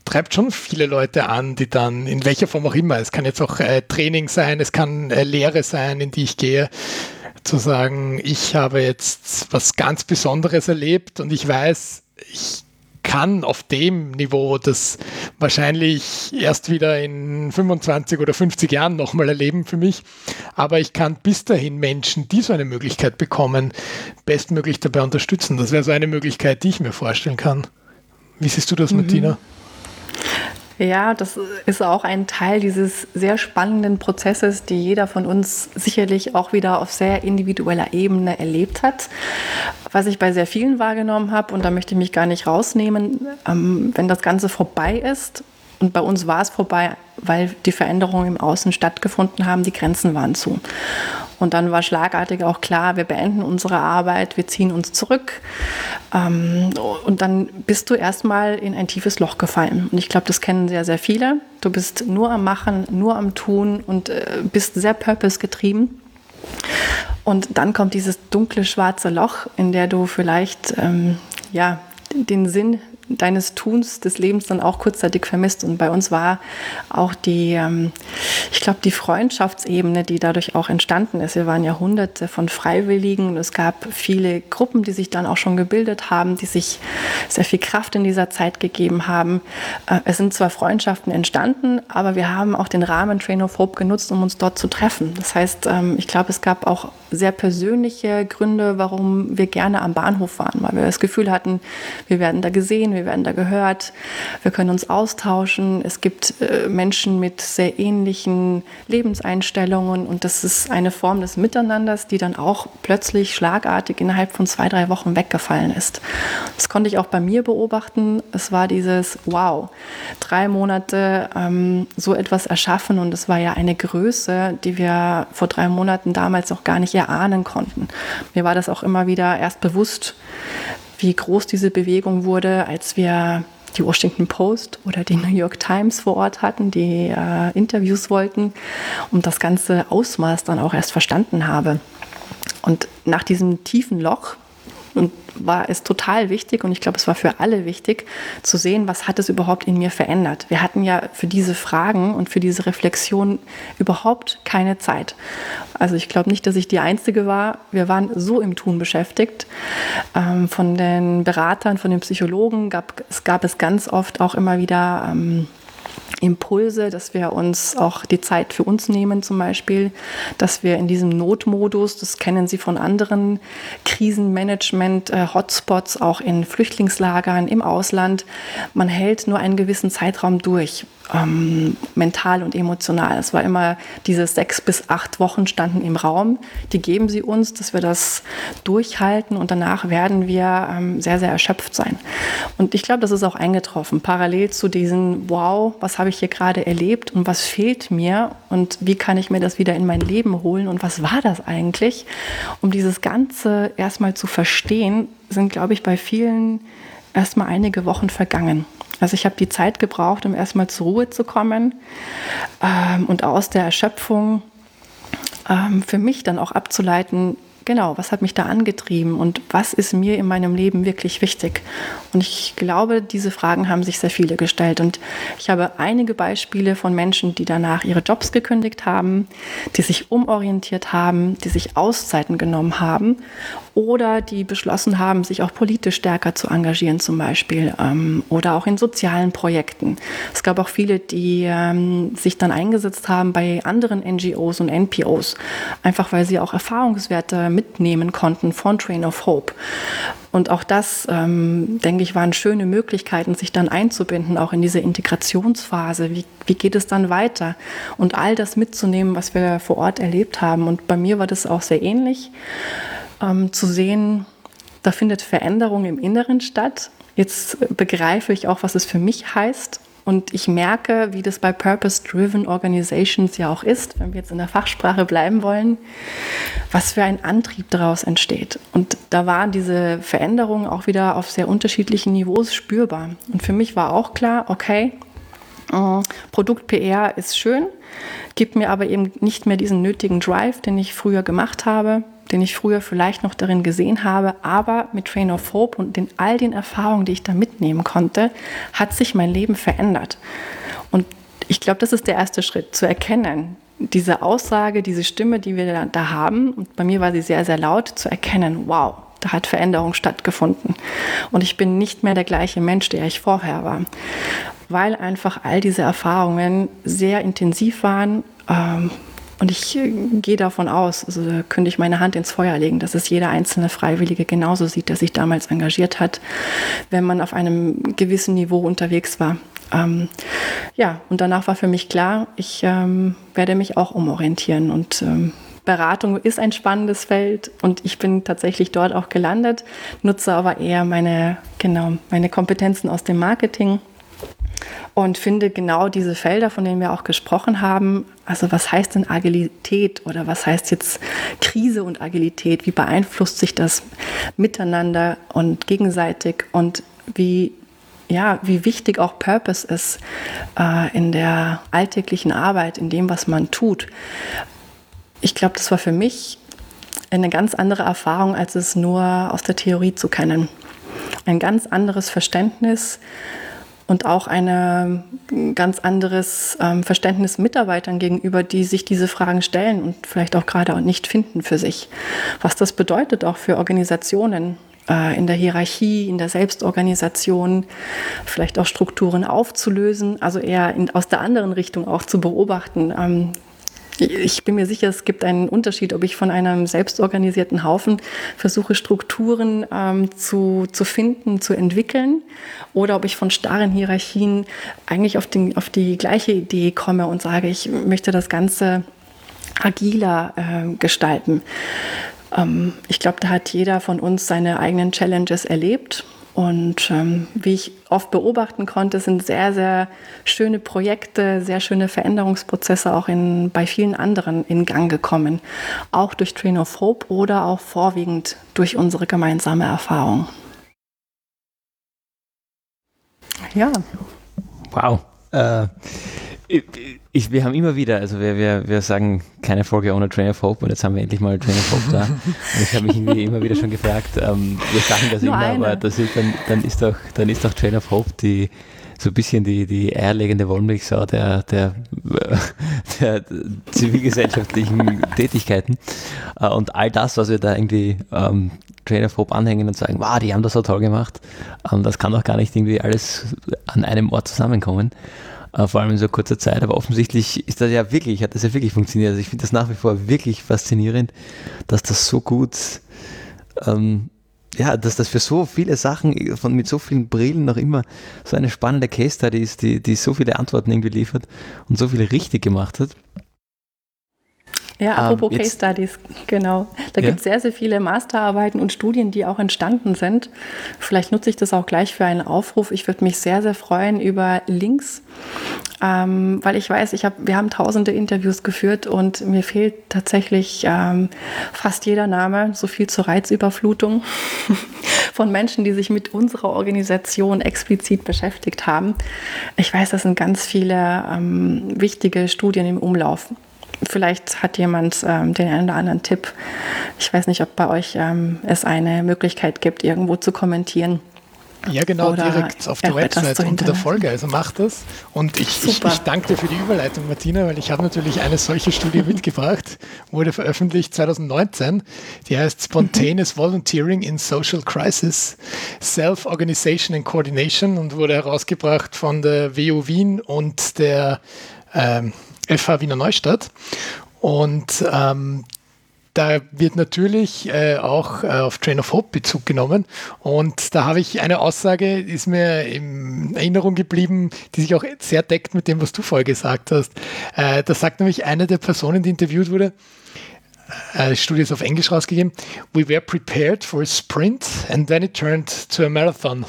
Speaker 2: treibt schon viele Leute an, die dann in welcher Form auch immer, es kann jetzt auch äh, Training sein, es kann äh, Lehre sein, in die ich gehe, zu sagen, ich habe jetzt was ganz Besonderes erlebt und ich weiß, ich kann auf dem Niveau das wahrscheinlich erst wieder in 25 oder 50 Jahren nochmal erleben für mich. Aber ich kann bis dahin Menschen, die so eine Möglichkeit bekommen, bestmöglich dabei unterstützen. Das wäre so eine Möglichkeit, die ich mir vorstellen kann. Wie siehst du das, mhm. Martina?
Speaker 1: Ja, das ist auch ein Teil dieses sehr spannenden Prozesses, die jeder von uns sicherlich auch wieder auf sehr individueller Ebene erlebt hat. Was ich bei sehr vielen wahrgenommen habe, und da möchte ich mich gar nicht rausnehmen, ähm, wenn das Ganze vorbei ist, und bei uns war es vorbei, weil die Veränderungen im Außen stattgefunden haben, die Grenzen waren zu. Und dann war schlagartig auch klar, wir beenden unsere Arbeit, wir ziehen uns zurück. Ähm, und dann bist du erstmal in ein tiefes Loch gefallen. Und ich glaube, das kennen sehr, sehr viele. Du bist nur am Machen, nur am Tun und äh, bist sehr purpose getrieben. Und dann kommt dieses dunkle schwarze Loch, in der du vielleicht ähm, ja, den Sinn deines Tuns, des Lebens dann auch kurzzeitig vermisst. Und bei uns war auch die, ähm, ich glaube, die Freundschaftsebene, die dadurch auch entstanden ist. Wir waren Jahrhunderte von Freiwilligen und es gab viele Gruppen, die sich dann auch schon gebildet haben, die sich sehr viel Kraft in dieser Zeit gegeben haben. Äh, es sind zwar Freundschaften entstanden, aber wir haben auch den Rahmen Train of Hope genutzt, um uns dort zu treffen. Das heißt, ähm, ich glaube, es gab auch sehr persönliche Gründe, warum wir gerne am Bahnhof waren, weil wir das Gefühl hatten, wir werden da gesehen, wir wir werden da gehört, wir können uns austauschen. Es gibt äh, Menschen mit sehr ähnlichen Lebenseinstellungen und das ist eine Form des Miteinanders, die dann auch plötzlich schlagartig innerhalb von zwei, drei Wochen weggefallen ist. Das konnte ich auch bei mir beobachten. Es war dieses Wow, drei Monate ähm, so etwas erschaffen und es war ja eine Größe, die wir vor drei Monaten damals noch gar nicht erahnen konnten. Mir war das auch immer wieder erst bewusst, wie groß diese Bewegung wurde, als wir die Washington Post oder die New York Times vor Ort hatten, die äh, Interviews wollten und das ganze Ausmaß dann auch erst verstanden habe. Und nach diesem tiefen Loch und war es total wichtig und ich glaube, es war für alle wichtig zu sehen, was hat es überhaupt in mir verändert. Wir hatten ja für diese Fragen und für diese Reflexion überhaupt keine Zeit. Also ich glaube nicht, dass ich die Einzige war. Wir waren so im Tun beschäftigt. Ähm, von den Beratern, von den Psychologen gab es, gab es ganz oft auch immer wieder ähm, Impulse, dass wir uns auch die Zeit für uns nehmen zum Beispiel, dass wir in diesem Notmodus, das kennen Sie von anderen Krisenmanagement-Hotspots, äh, auch in Flüchtlingslagern im Ausland, man hält nur einen gewissen Zeitraum durch ähm, mental und emotional. Es war immer diese sechs bis acht Wochen standen im Raum. Die geben sie uns, dass wir das durchhalten und danach werden wir ähm, sehr, sehr erschöpft sein. Und ich glaube, das ist auch eingetroffen. Parallel zu diesen, wow, was habe ich hier gerade erlebt und was fehlt mir und wie kann ich mir das wieder in mein Leben holen und was war das eigentlich? Um dieses Ganze erstmal zu verstehen, sind, glaube ich, bei vielen erstmal einige Wochen vergangen. Also ich habe die Zeit gebraucht, um erstmal zur Ruhe zu kommen ähm, und aus der Erschöpfung ähm, für mich dann auch abzuleiten, genau, was hat mich da angetrieben und was ist mir in meinem Leben wirklich wichtig? Und ich glaube, diese Fragen haben sich sehr viele gestellt. Und ich habe einige Beispiele von Menschen, die danach ihre Jobs gekündigt haben, die sich umorientiert haben, die sich Auszeiten genommen haben oder die beschlossen haben, sich auch politisch stärker zu engagieren zum Beispiel ähm, oder auch in sozialen Projekten. Es gab auch viele, die ähm, sich dann eingesetzt haben bei anderen NGOs und NPOs, einfach weil sie auch Erfahrungswerte mitnehmen konnten von Train of Hope. Und auch das, ähm, denke ich, waren schöne Möglichkeiten, sich dann einzubinden, auch in diese Integrationsphase. Wie, wie geht es dann weiter? Und all das mitzunehmen, was wir vor Ort erlebt haben. Und bei mir war das auch sehr ähnlich ähm, zu sehen, da findet Veränderung im Inneren statt. Jetzt begreife ich auch, was es für mich heißt. Und ich merke, wie das bei Purpose-Driven Organizations ja auch ist, wenn wir jetzt in der Fachsprache bleiben wollen, was für ein Antrieb daraus entsteht. Und da waren diese Veränderungen auch wieder auf sehr unterschiedlichen Niveaus spürbar. Und für mich war auch klar, okay, Produkt-PR ist schön, gibt mir aber eben nicht mehr diesen nötigen Drive, den ich früher gemacht habe den ich früher vielleicht noch darin gesehen habe, aber mit Train of Hope und den all den Erfahrungen, die ich da mitnehmen konnte, hat sich mein Leben verändert. Und ich glaube, das ist der erste Schritt, zu erkennen, diese Aussage, diese Stimme, die wir da haben, und bei mir war sie sehr, sehr laut, zu erkennen, wow, da hat Veränderung stattgefunden. Und ich bin nicht mehr der gleiche Mensch, der ich vorher war, weil einfach all diese Erfahrungen sehr intensiv waren. Ähm, und ich gehe davon aus, also könnte ich meine Hand ins Feuer legen, dass es jeder einzelne Freiwillige genauso sieht, der sich damals engagiert hat, wenn man auf einem gewissen Niveau unterwegs war. Ähm, ja, und danach war für mich klar, ich ähm, werde mich auch umorientieren und ähm, Beratung ist ein spannendes Feld und ich bin tatsächlich dort auch gelandet, nutze aber eher meine, genau, meine Kompetenzen aus dem Marketing und finde genau diese Felder, von denen wir auch gesprochen haben, also was heißt denn Agilität oder was heißt jetzt Krise und Agilität? Wie beeinflusst sich das miteinander und gegenseitig und wie ja, wie wichtig auch Purpose ist äh, in der alltäglichen Arbeit, in dem, was man tut. Ich glaube, das war für mich eine ganz andere Erfahrung, als es nur aus der Theorie zu kennen. Ein ganz anderes Verständnis und auch ein ganz anderes ähm, Verständnis Mitarbeitern gegenüber, die sich diese Fragen stellen und vielleicht auch gerade nicht finden für sich. Was das bedeutet auch für Organisationen äh, in der Hierarchie, in der Selbstorganisation, vielleicht auch Strukturen aufzulösen, also eher in, aus der anderen Richtung auch zu beobachten. Ähm, ich bin mir sicher, es gibt einen Unterschied, ob ich von einem selbstorganisierten Haufen versuche, Strukturen ähm, zu, zu finden, zu entwickeln, oder ob ich von starren Hierarchien eigentlich auf, den, auf die gleiche Idee komme und sage, ich möchte das Ganze agiler äh, gestalten. Ähm, ich glaube, da hat jeder von uns seine eigenen Challenges erlebt und ähm, wie ich oft beobachten konnte, sind sehr, sehr schöne Projekte, sehr schöne Veränderungsprozesse auch in, bei vielen anderen in Gang gekommen. Auch durch Train of Hope oder auch vorwiegend durch unsere gemeinsame Erfahrung.
Speaker 3: Ja. Wow. Äh, ich, wir haben immer wieder, also wir, wir, wir sagen keine Folge ohne Train of Hope und jetzt haben wir endlich mal Train of Hope da. Und ich habe mich irgendwie immer wieder schon gefragt, ähm, wir sagen das Nur immer, eine. aber das ist, dann, dann, ist doch, dann ist doch Train of Hope die, so ein bisschen die, die eierlegende Wollmilchsau der, der, der zivilgesellschaftlichen Tätigkeiten. Äh, und all das, was wir da irgendwie ähm, Train of Hope anhängen und sagen, wow, die haben das so toll gemacht, ähm, das kann doch gar nicht irgendwie alles an einem Ort zusammenkommen äh, vor allem in so kurzer Zeit. Aber offensichtlich ist das ja wirklich, hat das ja wirklich funktioniert. Also ich finde das nach wie vor wirklich faszinierend, dass das so gut, ähm, ja, dass das für so viele Sachen von mit so vielen Brillen noch immer so eine spannende Case Study ist, die, die so viele Antworten irgendwie liefert und so viele richtig gemacht hat.
Speaker 1: Ja, apropos ähm, Case Studies, genau. Da ja? gibt es sehr, sehr viele Masterarbeiten und Studien, die auch entstanden sind. Vielleicht nutze ich das auch gleich für einen Aufruf. Ich würde mich sehr, sehr freuen über Links, ähm, weil ich weiß, ich hab, wir haben tausende Interviews geführt und mir fehlt tatsächlich ähm, fast jeder Name, so viel zur Reizüberflutung von Menschen, die sich mit unserer Organisation explizit beschäftigt haben. Ich weiß, das sind ganz viele ähm, wichtige Studien im Umlauf. Vielleicht hat jemand ähm, den einen oder anderen Tipp. Ich weiß nicht, ob bei euch ähm, es eine Möglichkeit gibt, irgendwo zu kommentieren.
Speaker 2: Ja, genau, Oder direkt auf der Website unter der Folge. Also macht das. Und ich, ich, ich, danke dir für die Überleitung, Martina, weil ich habe natürlich eine solche Studie mitgebracht, wurde veröffentlicht 2019. Die heißt Spontaneous Volunteering in Social Crisis, Self-Organization and Coordination und wurde herausgebracht von der WU Wien und der ähm, FH Wiener Neustadt. Und ähm, da wird natürlich äh, auch äh, auf Train of Hope Bezug genommen. Und da habe ich eine Aussage, die ist mir in Erinnerung geblieben, die sich auch sehr deckt mit dem, was du vorher gesagt hast. Äh, da sagt nämlich eine der Personen, die interviewt wurde, äh, die Studie ist auf Englisch rausgegeben, We were prepared for a sprint and then it turned to a marathon.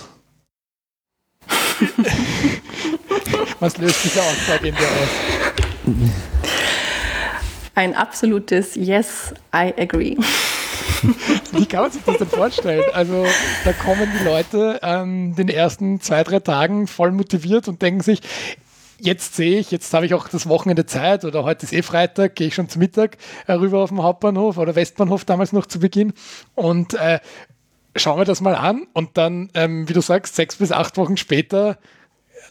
Speaker 2: was löst diese Aussage in dir aus?
Speaker 1: Ein absolutes Yes, I agree.
Speaker 2: Wie kann man sich das denn vorstellen? Also da kommen die Leute ähm, den ersten zwei, drei Tagen voll motiviert und denken sich, jetzt sehe ich, jetzt habe ich auch das Wochenende Zeit oder heute ist eh Freitag, gehe ich schon zum Mittag äh, rüber auf den Hauptbahnhof oder Westbahnhof damals noch zu Beginn und äh, schauen wir das mal an und dann, ähm, wie du sagst, sechs bis acht Wochen später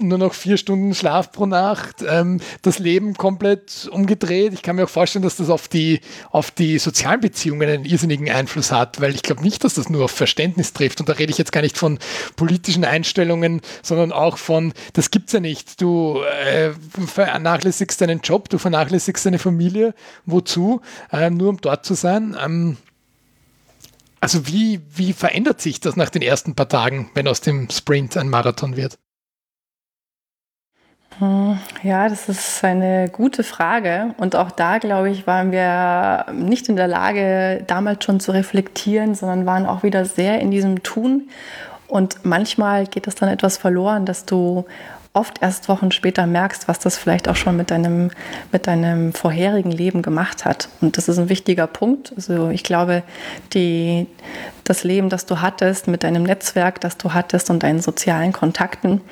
Speaker 2: nur noch vier Stunden Schlaf pro Nacht, ähm, das Leben komplett umgedreht. Ich kann mir auch vorstellen, dass das auf die, auf die sozialen Beziehungen einen irrsinnigen Einfluss hat, weil ich glaube nicht, dass das nur auf Verständnis trifft. Und da rede ich jetzt gar nicht von politischen Einstellungen, sondern auch von, das gibt es ja nicht. Du äh, vernachlässigst deinen Job, du vernachlässigst deine Familie. Wozu? Ähm, nur um dort zu sein. Ähm, also wie, wie verändert sich das nach den ersten paar Tagen, wenn aus dem Sprint ein Marathon wird?
Speaker 1: Ja, das ist eine gute Frage. Und auch da, glaube ich, waren wir nicht in der Lage, damals schon zu reflektieren, sondern waren auch wieder sehr in diesem Tun. Und manchmal geht das dann etwas verloren, dass du oft erst Wochen später merkst, was das vielleicht auch schon mit deinem, mit deinem vorherigen Leben gemacht hat. Und das ist ein wichtiger Punkt. Also ich glaube, die, das Leben, das du hattest, mit deinem Netzwerk, das du hattest und deinen sozialen Kontakten,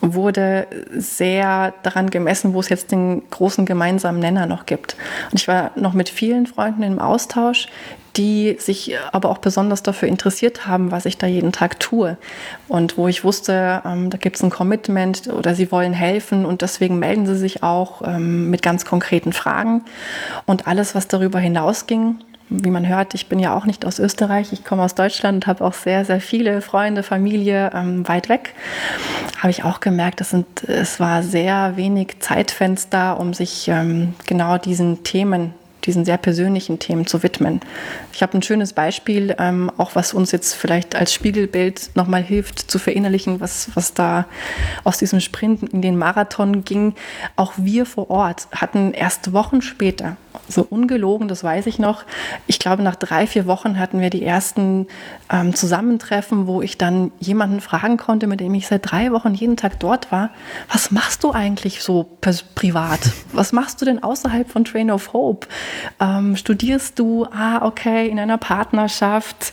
Speaker 1: wurde sehr daran gemessen, wo es jetzt den großen gemeinsamen Nenner noch gibt. Und ich war noch mit vielen Freunden im Austausch, die sich aber auch besonders dafür interessiert haben, was ich da jeden Tag tue. Und wo ich wusste, ähm, da gibt es ein Commitment oder sie wollen helfen und deswegen melden sie sich auch ähm, mit ganz konkreten Fragen. Und alles, was darüber hinausging, wie man hört, ich bin ja auch nicht aus Österreich, ich komme aus Deutschland und habe auch sehr, sehr viele Freunde, Familie ähm, weit weg. Habe ich auch gemerkt, es, sind, es war sehr wenig Zeitfenster, um sich ähm, genau diesen Themen diesen sehr persönlichen Themen zu widmen. Ich habe ein schönes Beispiel, ähm, auch was uns jetzt vielleicht als Spiegelbild nochmal hilft zu verinnerlichen, was, was da aus diesem Sprint in den Marathon ging. Auch wir vor Ort hatten erst Wochen später, so ungelogen, das weiß ich noch, ich glaube nach drei, vier Wochen hatten wir die ersten ähm, Zusammentreffen, wo ich dann jemanden fragen konnte, mit dem ich seit drei Wochen jeden Tag dort war, was machst du eigentlich so privat? Was machst du denn außerhalb von Train of Hope? Ähm, studierst du, ah, okay, in einer Partnerschaft,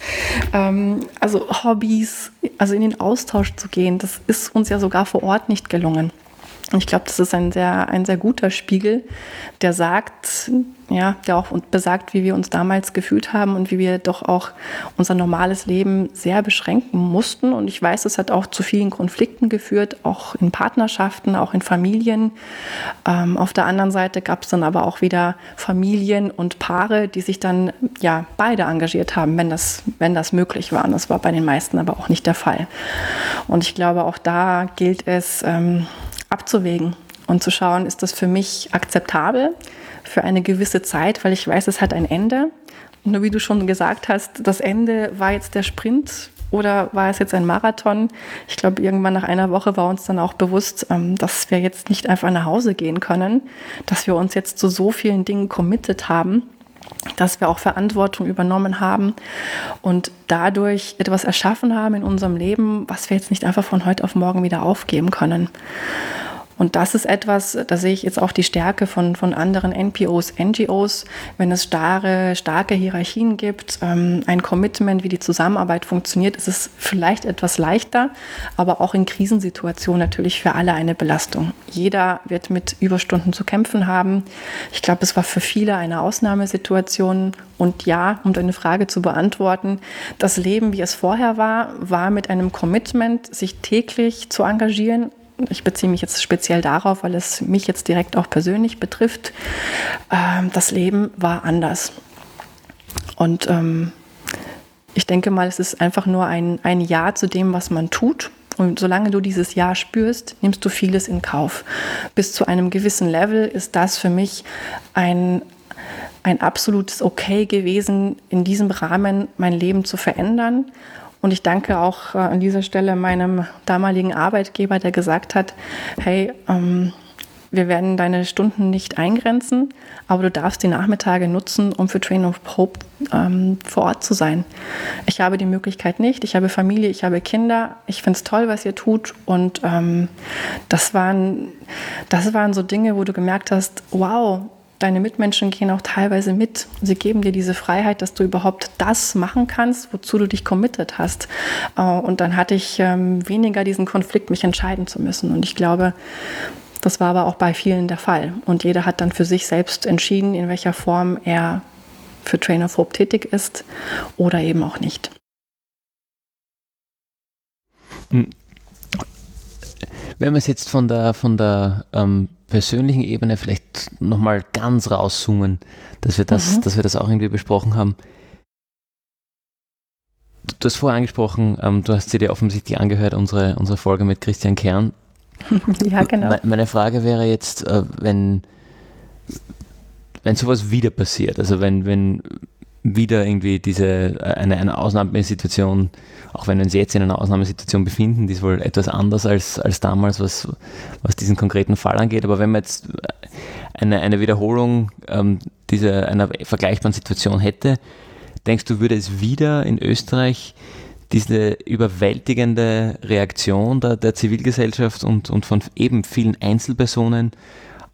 Speaker 1: ähm, also Hobbys, also in den Austausch zu gehen, das ist uns ja sogar vor Ort nicht gelungen. Und ich glaube, das ist ein sehr, ein sehr guter Spiegel, der sagt, ja, der auch besagt, wie wir uns damals gefühlt haben und wie wir doch auch unser normales Leben sehr beschränken mussten. Und ich weiß, es hat auch zu vielen Konflikten geführt, auch in Partnerschaften, auch in Familien. Ähm, auf der anderen Seite gab es dann aber auch wieder Familien und Paare, die sich dann ja beide engagiert haben, wenn das, wenn das möglich war. Und das war bei den meisten aber auch nicht der Fall. Und ich glaube, auch da gilt es ähm, abzuwägen und zu schauen, ist das für mich akzeptabel? für eine gewisse Zeit, weil ich weiß, es hat ein Ende. Nur wie du schon gesagt hast, das Ende war jetzt der Sprint oder war es jetzt ein Marathon? Ich glaube, irgendwann nach einer Woche war uns dann auch bewusst, ähm, dass wir jetzt nicht einfach nach Hause gehen können, dass wir uns jetzt zu so vielen Dingen committed haben, dass wir auch Verantwortung übernommen haben und dadurch etwas erschaffen haben in unserem Leben, was wir jetzt nicht einfach von heute auf morgen wieder aufgeben können. Und das ist etwas, da sehe ich jetzt auch die Stärke von, von anderen NPOs, NGOs, wenn es starre, starke Hierarchien gibt, ähm, ein Commitment, wie die Zusammenarbeit funktioniert, ist es vielleicht etwas leichter, aber auch in Krisensituationen natürlich für alle eine Belastung. Jeder wird mit Überstunden zu kämpfen haben. Ich glaube, es war für viele eine Ausnahmesituation. Und ja, um deine Frage zu beantworten, das Leben, wie es vorher war, war mit einem Commitment, sich täglich zu engagieren, ich beziehe mich jetzt speziell darauf, weil es mich jetzt direkt auch persönlich betrifft, ähm, das Leben war anders. Und ähm, ich denke mal, es ist einfach nur ein, ein Ja zu dem, was man tut. Und solange du dieses Ja spürst, nimmst du vieles in Kauf. Bis zu einem gewissen Level ist das für mich ein, ein absolutes Okay gewesen, in diesem Rahmen mein Leben zu verändern und ich danke auch äh, an dieser Stelle meinem damaligen Arbeitgeber, der gesagt hat, hey, ähm, wir werden deine Stunden nicht eingrenzen, aber du darfst die Nachmittage nutzen, um für Train of Hope ähm, vor Ort zu sein. Ich habe die Möglichkeit nicht. Ich habe Familie, ich habe Kinder. Ich finde es toll, was ihr tut. Und ähm, das, waren, das waren so Dinge, wo du gemerkt hast, wow, deine Mitmenschen gehen auch teilweise mit. Sie geben dir diese Freiheit, dass du überhaupt das machen kannst, wozu du dich committed hast. Äh, und dann hatte ich ähm, weniger diesen Konflikt, mich entscheiden zu müssen. Und ich glaube, das war aber auch bei vielen der Fall. Und jeder hat dann für sich selbst entschieden, in welcher Form er für Trainer of Hope tätig ist oder eben auch nicht.
Speaker 3: Hm. Wenn wir es jetzt von der, von der ähm, persönlichen Ebene vielleicht nochmal ganz rauszoomen, dass wir das, mhm. dass wir das auch irgendwie besprochen haben. Du hast vorher angesprochen, ähm, du hast sie dir offensichtlich angehört, unsere, unsere Folge mit Christian Kern.
Speaker 1: ja, genau.
Speaker 3: Meine Frage wäre jetzt, äh, wenn, wenn sowas wieder passiert, also wenn, wenn wieder irgendwie diese äh, eine, eine Ausnahmesituation, auch wenn wir uns jetzt in einer Ausnahmesituation befinden, die ist wohl etwas anders als, als damals, was, was diesen konkreten Fall angeht. Aber wenn man jetzt eine, eine Wiederholung ähm, dieser, einer vergleichbaren Situation hätte, denkst du, würde es wieder in Österreich diese überwältigende Reaktion der, der Zivilgesellschaft und, und von eben vielen Einzelpersonen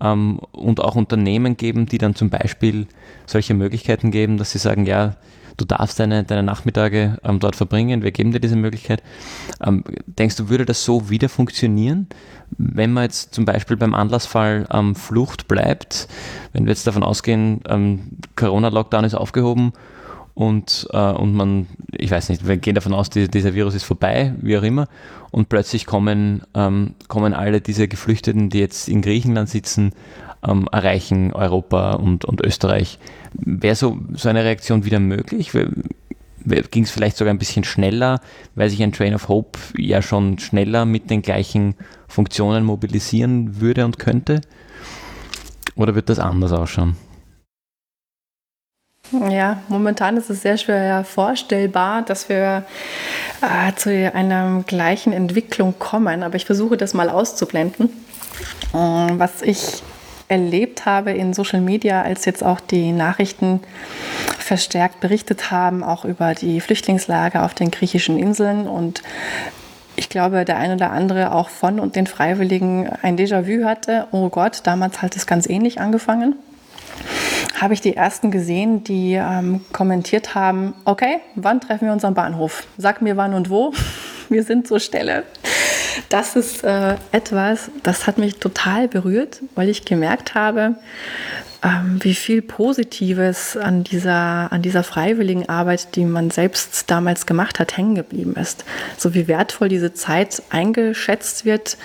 Speaker 3: ähm, und auch Unternehmen geben, die dann zum Beispiel solche Möglichkeiten geben, dass sie sagen, ja, du darfst deine, deine Nachmittage ähm, dort verbringen, wir geben dir diese Möglichkeit. Ähm, denkst du, würde das so wieder funktionieren, wenn man jetzt zum Beispiel beim Anlassfall ähm, Flucht bleibt, wenn wir jetzt davon ausgehen, ähm, Corona-Lockdown ist aufgehoben und, äh, und man, ich weiß nicht, wir gehen davon aus, die, dieser Virus ist vorbei, wie auch immer, und plötzlich kommen, ähm, kommen alle diese Geflüchteten, die jetzt in Griechenland sitzen, ähm, erreichen Europa und, und Österreich. Wäre so, so eine Reaktion wieder möglich? Ging es vielleicht sogar ein bisschen schneller, weil sich ein Train of Hope ja schon schneller mit den gleichen Funktionen mobilisieren würde und könnte? Oder wird das anders ausschauen?
Speaker 1: Ja, momentan ist es sehr schwer vorstellbar, dass wir äh, zu einer gleichen Entwicklung kommen. Aber ich versuche das mal auszublenden. Ähm, was ich erlebt habe in Social Media, als jetzt auch die Nachrichten verstärkt berichtet haben, auch über die Flüchtlingslager auf den griechischen Inseln und ich glaube, der eine oder andere auch von und den Freiwilligen ein Déjà-vu hatte. Oh Gott, damals hat es ganz ähnlich angefangen habe ich die ersten gesehen, die ähm, kommentiert haben, okay, wann treffen wir uns am Bahnhof? Sag mir wann und wo. Wir sind zur Stelle. Das ist äh, etwas, das hat mich total berührt, weil ich gemerkt habe, ähm, wie viel Positives an dieser, an dieser freiwilligen Arbeit, die man selbst damals gemacht hat, hängen geblieben ist. So wie wertvoll diese Zeit eingeschätzt wird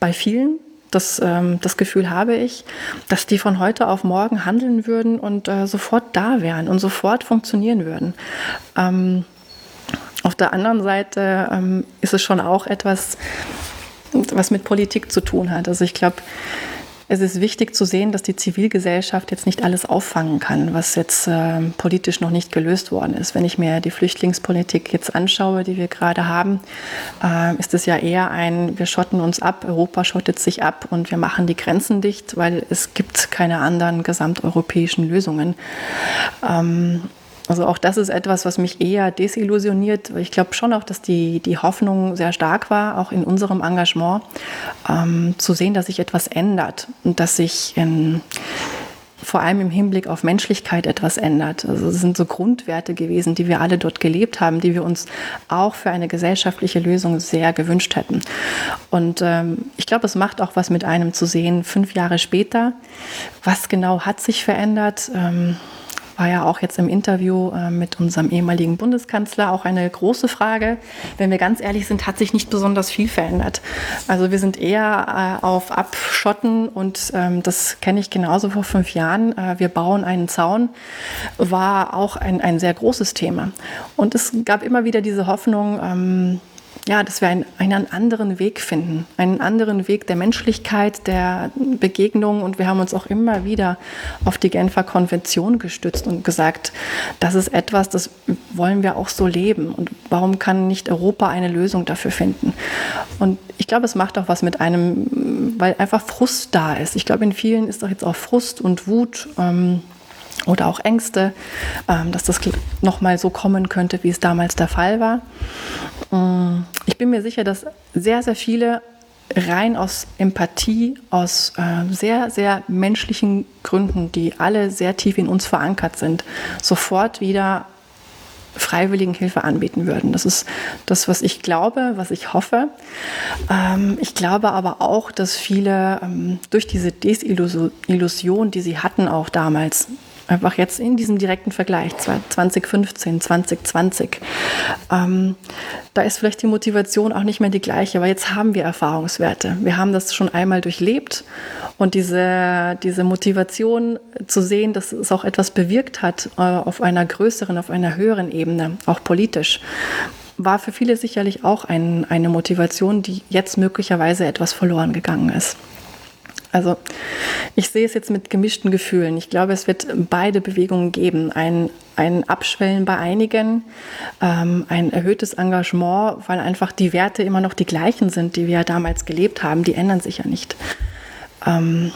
Speaker 1: bei vielen, das, ähm, das Gefühl habe ich, dass die von heute auf morgen handeln würden und äh, sofort da wären und sofort funktionieren würden. Ähm, auf der anderen Seite ähm, ist es schon auch etwas, was mit Politik zu tun hat. Also ich glaube, es ist wichtig zu sehen, dass die Zivilgesellschaft jetzt nicht alles auffangen kann, was jetzt äh, politisch noch nicht gelöst worden ist. Wenn ich mir die Flüchtlingspolitik jetzt anschaue, die wir gerade haben, äh, ist es ja eher ein, wir schotten uns ab, Europa schottet sich ab und wir machen die Grenzen dicht, weil es gibt keine anderen gesamteuropäischen Lösungen. Ähm, also auch das ist etwas, was mich eher desillusioniert. Ich glaube schon auch, dass die, die Hoffnung sehr stark war, auch in unserem Engagement, ähm, zu sehen, dass sich etwas ändert und dass sich in, vor allem im Hinblick auf Menschlichkeit etwas ändert. Also es sind so Grundwerte gewesen, die wir alle dort gelebt haben, die wir uns auch für eine gesellschaftliche Lösung sehr gewünscht hätten. Und ähm, ich glaube, es macht auch was mit einem zu sehen, fünf Jahre später, was genau hat sich verändert. Ähm, war ja auch jetzt im Interview äh, mit unserem ehemaligen Bundeskanzler auch eine große Frage. Wenn wir ganz ehrlich sind, hat sich nicht besonders viel verändert. Also wir sind eher äh, auf Abschotten und ähm, das kenne ich genauso vor fünf Jahren. Äh, wir bauen einen Zaun, war auch ein, ein sehr großes Thema. Und es gab immer wieder diese Hoffnung, ähm, ja, dass wir einen, einen anderen Weg finden, einen anderen Weg der Menschlichkeit, der Begegnung. Und wir haben uns auch immer wieder auf die Genfer Konvention gestützt und gesagt, das ist etwas, das wollen wir auch so leben. Und warum kann nicht Europa eine Lösung dafür finden? Und ich glaube, es macht auch was mit einem, weil einfach Frust da ist. Ich glaube, in vielen ist doch jetzt auch Frust und Wut. Ähm, oder auch Ängste, ähm, dass das nochmal so kommen könnte, wie es damals der Fall war. Mm, ich bin mir sicher, dass sehr, sehr viele rein aus Empathie, aus äh, sehr, sehr menschlichen Gründen, die alle sehr tief in uns verankert sind, sofort wieder Freiwilligenhilfe anbieten würden. Das ist das, was ich glaube, was ich hoffe. Ähm, ich glaube aber auch, dass viele ähm, durch diese Desillusion, die sie hatten auch damals, Einfach jetzt in diesem direkten Vergleich 2015, 2020. Ähm, da ist vielleicht die Motivation auch nicht mehr die gleiche, weil jetzt haben wir Erfahrungswerte. Wir haben das schon einmal durchlebt und diese, diese Motivation zu sehen, dass es auch etwas bewirkt hat äh, auf einer größeren, auf einer höheren Ebene, auch politisch, war für viele sicherlich auch ein, eine Motivation, die jetzt möglicherweise etwas verloren gegangen ist. Also ich sehe es jetzt mit gemischten Gefühlen. Ich glaube, es wird beide Bewegungen geben. Ein, ein Abschwellen bei einigen, ähm, ein erhöhtes Engagement, weil einfach die Werte immer noch die gleichen sind, die wir ja damals gelebt haben. Die ändern sich ja nicht. Ähm,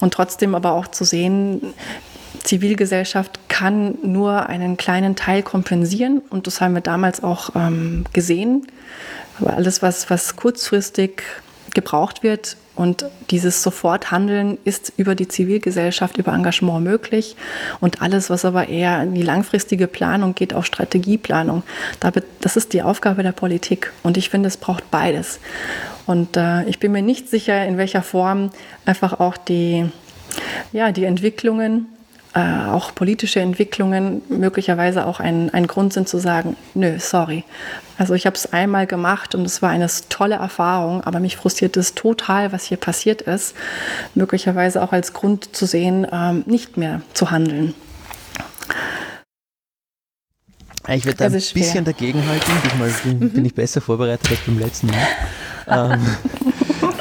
Speaker 1: und trotzdem aber auch zu sehen, Zivilgesellschaft kann nur einen kleinen Teil kompensieren. Und das haben wir damals auch ähm, gesehen. Aber alles, was, was kurzfristig gebraucht wird, und dieses Soforthandeln ist über die Zivilgesellschaft, über Engagement möglich. Und alles, was aber eher in die langfristige Planung geht, auch Strategieplanung, das ist die Aufgabe der Politik. Und ich finde, es braucht beides. Und äh, ich bin mir nicht sicher, in welcher Form einfach auch die, ja, die Entwicklungen äh, auch politische Entwicklungen möglicherweise auch ein, ein Grund sind zu sagen, nö, sorry. Also ich habe es einmal gemacht und es war eine tolle Erfahrung, aber mich frustriert es total, was hier passiert ist. Möglicherweise auch als Grund zu sehen, ähm, nicht mehr zu handeln.
Speaker 3: Ich werde ein bisschen dagegenhalten. Diesmal bin, mhm. bin, ich besser vorbereitet als beim letzten Mal. ähm,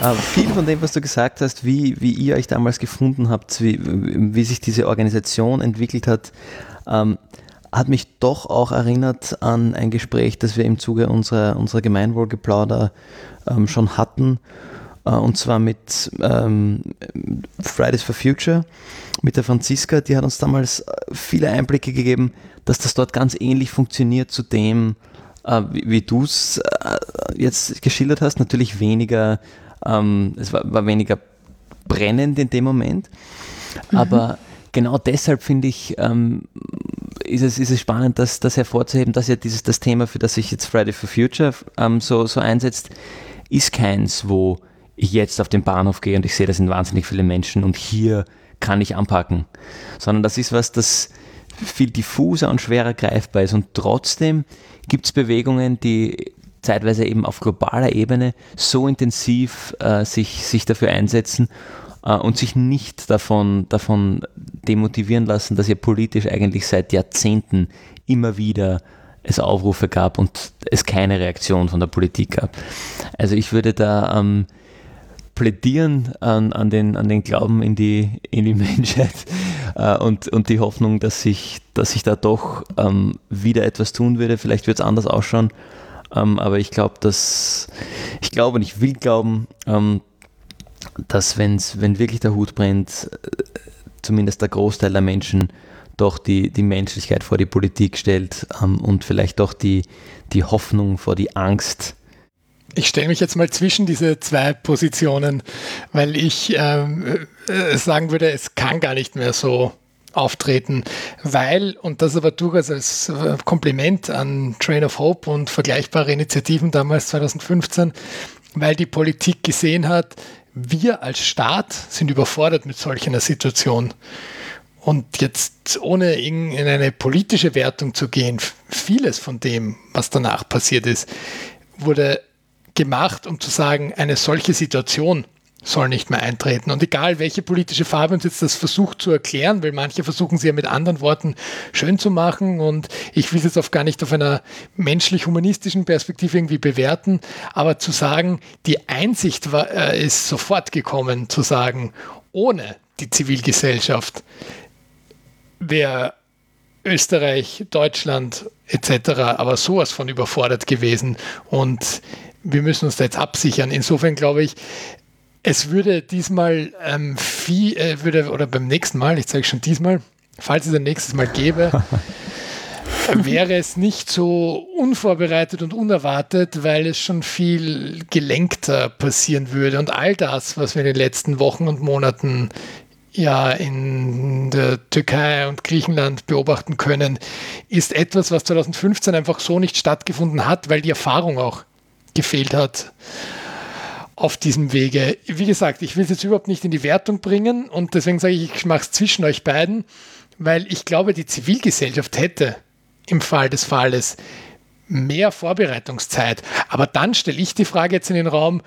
Speaker 3: äh, viel von dem, was du gesagt hast, wie, wie ihr euch damals gefunden habt, wie, wie sich diese Organisation entwickelt hat, ähm, hat mich doch auch erinnert an ein Gespräch, das wir im Zuge unserer, unserer Gemeinwohlgeplauder ähm, schon hatten. Äh, und zwar mit ähm, Fridays for Future, mit der Franziska. Die hat uns damals äh, viele Einblicke gegeben, dass das dort ganz ähnlich funktioniert zu dem, äh, wie, wie du es äh, jetzt geschildert hast. Natürlich weniger, ähm, es war, war, weniger brennend in dem Moment. Mhm. Aber genau deshalb finde ich, ähm, ist, es, ist es spannend, das, das hervorzuheben, dass ja dieses das Thema, für das sich jetzt Friday for Future ähm, so, so einsetzt, ist keins, wo ich jetzt auf den Bahnhof gehe und ich sehe, da sind wahnsinnig viele Menschen und hier kann ich anpacken, sondern das ist was, das viel diffuser und schwerer greifbar ist. Und trotzdem gibt es Bewegungen, die zeitweise eben auf globaler Ebene so intensiv äh, sich, sich dafür einsetzen äh, und sich nicht davon, davon demotivieren lassen, dass ja politisch eigentlich seit Jahrzehnten immer wieder es Aufrufe gab und es keine Reaktion von der Politik gab. Also ich würde da ähm, plädieren an, an, den, an den Glauben in die, in die Menschheit äh, und, und die Hoffnung, dass sich, dass sich da doch ähm, wieder etwas tun würde. Vielleicht wird es anders ausschauen, ähm, aber ich glaube, dass ich glaube und ich will glauben, ähm, dass wenn's, wenn wirklich der Hut brennt, äh, zumindest der Großteil der Menschen doch die, die Menschlichkeit vor die Politik stellt ähm, und vielleicht doch die, die Hoffnung vor die Angst.
Speaker 2: Ich stelle mich jetzt mal zwischen diese zwei Positionen, weil ich ähm, äh, sagen würde, es kann gar nicht mehr so auftreten, weil, und das aber durchaus als äh, Kompliment an Train of Hope und vergleichbare Initiativen damals 2015, weil die Politik gesehen hat, wir als Staat sind überfordert mit solch einer Situation. Und jetzt, ohne in eine politische Wertung zu gehen, vieles von dem, was danach passiert ist, wurde gemacht, um zu sagen, eine solche Situation soll nicht mehr eintreten. Und egal, welche politische Farbe uns jetzt das versucht zu erklären, weil manche versuchen sie ja mit anderen Worten schön zu machen und ich will es jetzt auch gar nicht auf einer menschlich-humanistischen Perspektive irgendwie bewerten, aber zu sagen, die Einsicht war, äh, ist sofort gekommen, zu sagen, ohne die Zivilgesellschaft wäre Österreich, Deutschland etc. aber sowas von überfordert gewesen und wir müssen uns da jetzt absichern. Insofern glaube ich, es würde diesmal ähm, viel, äh, würde, oder beim nächsten Mal, ich zeige schon diesmal, falls es ein nächstes Mal gäbe, wäre es nicht so unvorbereitet und unerwartet, weil es schon viel gelenkter passieren würde. Und all das, was wir in den letzten Wochen und Monaten ja in der Türkei und Griechenland beobachten können, ist etwas, was 2015 einfach so nicht stattgefunden hat, weil die Erfahrung auch gefehlt hat auf diesem Wege. Wie gesagt, ich will es jetzt überhaupt nicht in die Wertung bringen und deswegen sage ich, ich mache es zwischen euch beiden, weil ich glaube, die Zivilgesellschaft hätte im Fall des Falles mehr Vorbereitungszeit. Aber dann stelle ich die Frage jetzt in den Raum,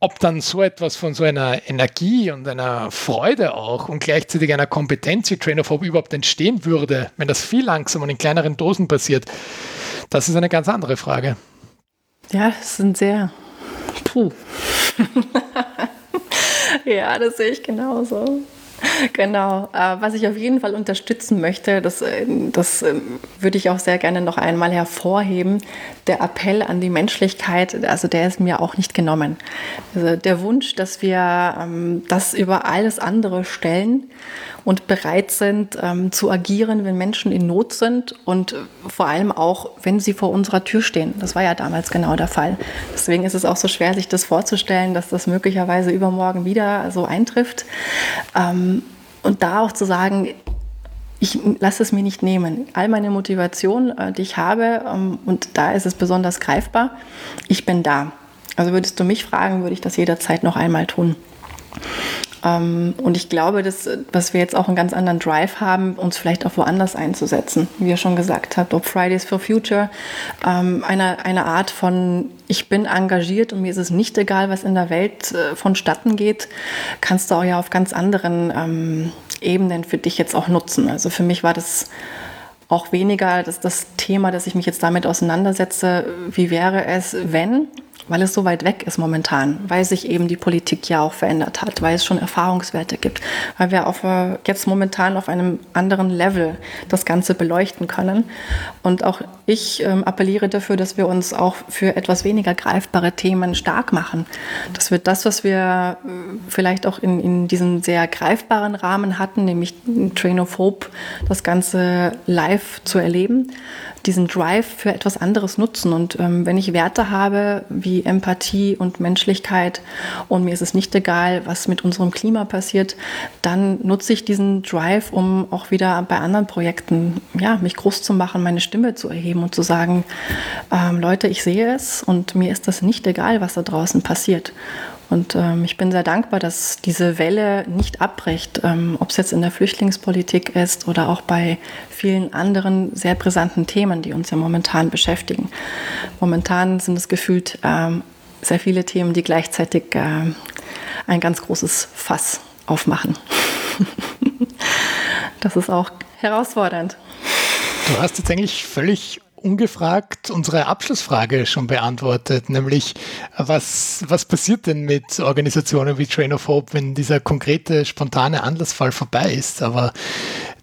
Speaker 2: ob dann so etwas von so einer Energie und einer Freude auch und gleichzeitig einer Kompetenz wie Train of Hope überhaupt entstehen würde, wenn das viel langsamer und in kleineren Dosen passiert, das ist eine ganz andere Frage.
Speaker 1: Ja, das sind sehr. Puh. ja, das sehe ich genauso. Genau. Äh, was ich auf jeden Fall unterstützen möchte, das, äh, das äh, würde ich auch sehr gerne noch einmal hervorheben, der Appell an die Menschlichkeit, also der ist mir auch nicht genommen. Also der Wunsch, dass wir ähm, das über alles andere stellen und bereit sind ähm, zu agieren, wenn Menschen in Not sind und vor allem auch, wenn sie vor unserer Tür stehen. Das war ja damals genau der Fall. Deswegen ist es auch so schwer, sich das vorzustellen, dass das möglicherweise übermorgen wieder so eintrifft. Ähm, und da auch zu sagen, ich lasse es mir nicht nehmen. All meine Motivation, äh, die ich habe, ähm, und da ist es besonders greifbar, ich bin da. Also würdest du mich fragen, würde ich das jederzeit noch einmal tun. Ähm, und ich glaube, dass, dass wir jetzt auch einen ganz anderen Drive haben, uns vielleicht auch woanders einzusetzen. Wie ihr schon gesagt habt, ob Fridays for Future, ähm, eine, eine Art von, ich bin engagiert und mir ist es nicht egal, was in der Welt äh, vonstatten geht, kannst du auch ja auf ganz anderen ähm, Ebenen für dich jetzt auch nutzen. Also für mich war das auch weniger das, das Thema, dass ich mich jetzt damit auseinandersetze, wie wäre es, wenn, weil es so weit weg ist momentan, weil sich eben die Politik ja auch verändert hat, weil es schon Erfahrungswerte gibt, weil wir auf, äh, jetzt momentan auf einem anderen Level das Ganze beleuchten können. Und auch ich ähm, appelliere dafür, dass wir uns auch für etwas weniger greifbare Themen stark machen. Dass wir das, was wir äh, vielleicht auch in, in diesem sehr greifbaren Rahmen hatten, nämlich Train of Hope, das Ganze live zu erleben, diesen Drive für etwas anderes nutzen. Und ähm, wenn ich Werte habe wie Empathie und Menschlichkeit und mir ist es nicht egal, was mit unserem Klima passiert, dann nutze ich diesen Drive, um auch wieder bei anderen Projekten ja, mich groß zu machen, meine Stimme zu erheben und zu sagen, ähm, Leute, ich sehe es und mir ist das nicht egal, was da draußen passiert. Und ähm, ich bin sehr dankbar, dass diese Welle nicht abbricht, ähm, ob es jetzt in der Flüchtlingspolitik ist oder auch bei vielen anderen sehr brisanten Themen, die uns ja momentan beschäftigen. Momentan sind es gefühlt ähm, sehr viele Themen, die gleichzeitig äh, ein ganz großes Fass aufmachen. das ist auch herausfordernd.
Speaker 2: Du hast jetzt eigentlich völlig ungefragt unsere Abschlussfrage schon beantwortet, nämlich was, was passiert denn mit Organisationen wie Train of Hope, wenn dieser konkrete, spontane Anlassfall vorbei ist? Aber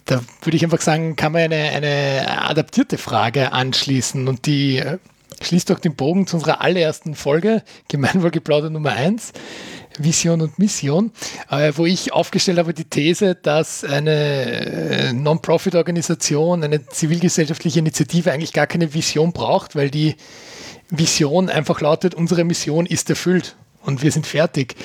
Speaker 2: da würde ich einfach sagen, kann man eine, eine adaptierte Frage anschließen und die äh, schließt doch den Bogen zu unserer allerersten Folge, Gemeinwohlgeplauder Nummer 1. Vision und Mission, äh, wo ich aufgestellt habe die These, dass eine äh, Non-Profit-Organisation, eine zivilgesellschaftliche Initiative eigentlich gar keine Vision braucht, weil die Vision einfach lautet, unsere Mission ist erfüllt und wir sind fertig.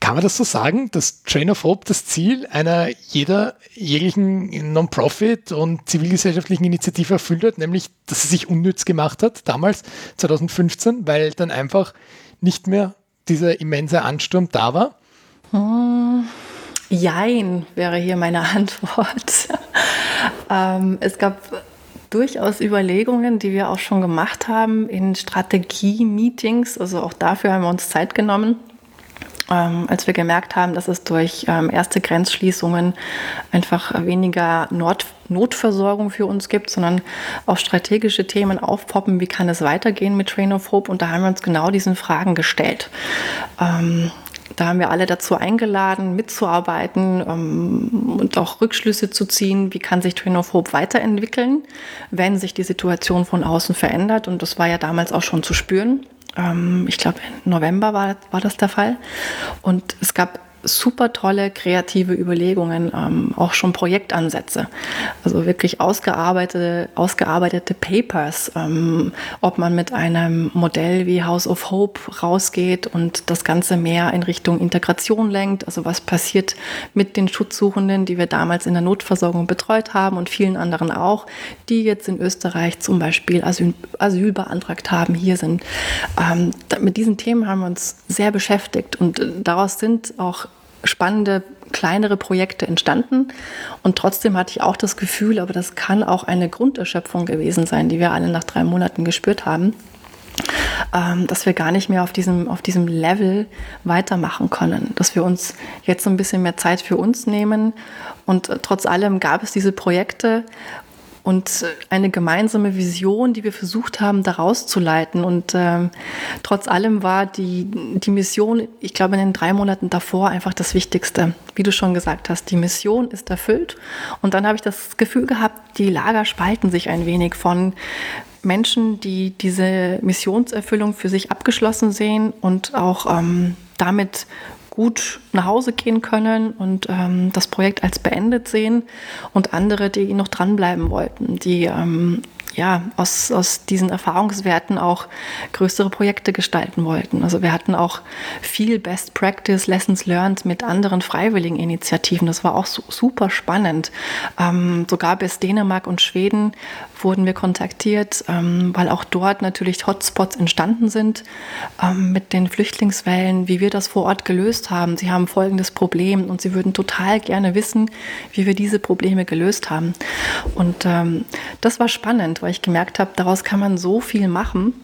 Speaker 2: Kann man das so sagen, dass Train of Hope das Ziel einer jeder jeglichen Non-Profit und zivilgesellschaftlichen Initiative erfüllt hat, nämlich dass sie sich unnütz gemacht hat, damals 2015, weil dann einfach nicht mehr dieser immense Ansturm da war?
Speaker 1: Hm, jein wäre hier meine Antwort. ähm, es gab durchaus Überlegungen, die wir auch schon gemacht haben in Strategie-Meetings. Also auch dafür haben wir uns Zeit genommen. Ähm, als wir gemerkt haben, dass es durch ähm, erste Grenzschließungen einfach weniger Nord Notversorgung für uns gibt, sondern auch strategische Themen aufpoppen, wie kann es weitergehen mit Train of Hope. Und da haben wir uns genau diesen Fragen gestellt. Ähm, da haben wir alle dazu eingeladen, mitzuarbeiten ähm, und auch Rückschlüsse zu ziehen, wie kann sich Train of Hope weiterentwickeln, wenn sich die Situation von außen verändert. Und das war ja damals auch schon zu spüren. Ähm, ich glaube, im November war, war das der Fall. Und es gab super tolle kreative Überlegungen, ähm, auch schon Projektansätze. Also wirklich ausgearbeitete, ausgearbeitete Papers, ähm, ob man mit einem Modell wie House of Hope rausgeht und das Ganze mehr in Richtung Integration lenkt. Also was passiert mit den Schutzsuchenden, die wir damals in der Notversorgung betreut haben und vielen anderen auch, die jetzt in Österreich zum Beispiel Asyl, Asyl beantragt haben, hier sind. Ähm, mit diesen Themen haben wir uns sehr beschäftigt und äh, daraus sind auch spannende kleinere Projekte entstanden. Und trotzdem hatte ich auch das Gefühl, aber das kann auch eine Grunderschöpfung gewesen sein, die wir alle nach drei Monaten gespürt haben, ähm, dass wir gar nicht mehr auf diesem, auf diesem Level weitermachen können, dass wir uns jetzt so ein bisschen mehr Zeit für uns nehmen. Und äh, trotz allem gab es diese Projekte und eine gemeinsame Vision, die wir versucht haben, daraus zu leiten. Und ähm, trotz allem war die, die Mission, ich glaube, in den drei Monaten davor einfach das Wichtigste. Wie du schon gesagt hast, die Mission ist erfüllt. Und dann habe ich das Gefühl gehabt, die Lager spalten sich ein wenig von Menschen, die diese Missionserfüllung für sich abgeschlossen sehen und auch ähm, damit gut nach Hause gehen können und ähm, das Projekt als beendet sehen und andere, die noch dranbleiben wollten, die ähm, ja, aus, aus diesen Erfahrungswerten auch größere Projekte gestalten wollten. Also wir hatten auch viel Best Practice, Lessons Learned mit anderen freiwilligen Initiativen. Das war auch so, super spannend. Ähm, sogar bis Dänemark und Schweden wurden wir kontaktiert, ähm, weil auch dort natürlich Hotspots entstanden sind ähm, mit den Flüchtlingswellen, wie wir das vor Ort gelöst haben. Sie haben folgendes Problem und sie würden total gerne wissen, wie wir diese Probleme gelöst haben. Und ähm, das war spannend, weil ich gemerkt habe, daraus kann man so viel machen.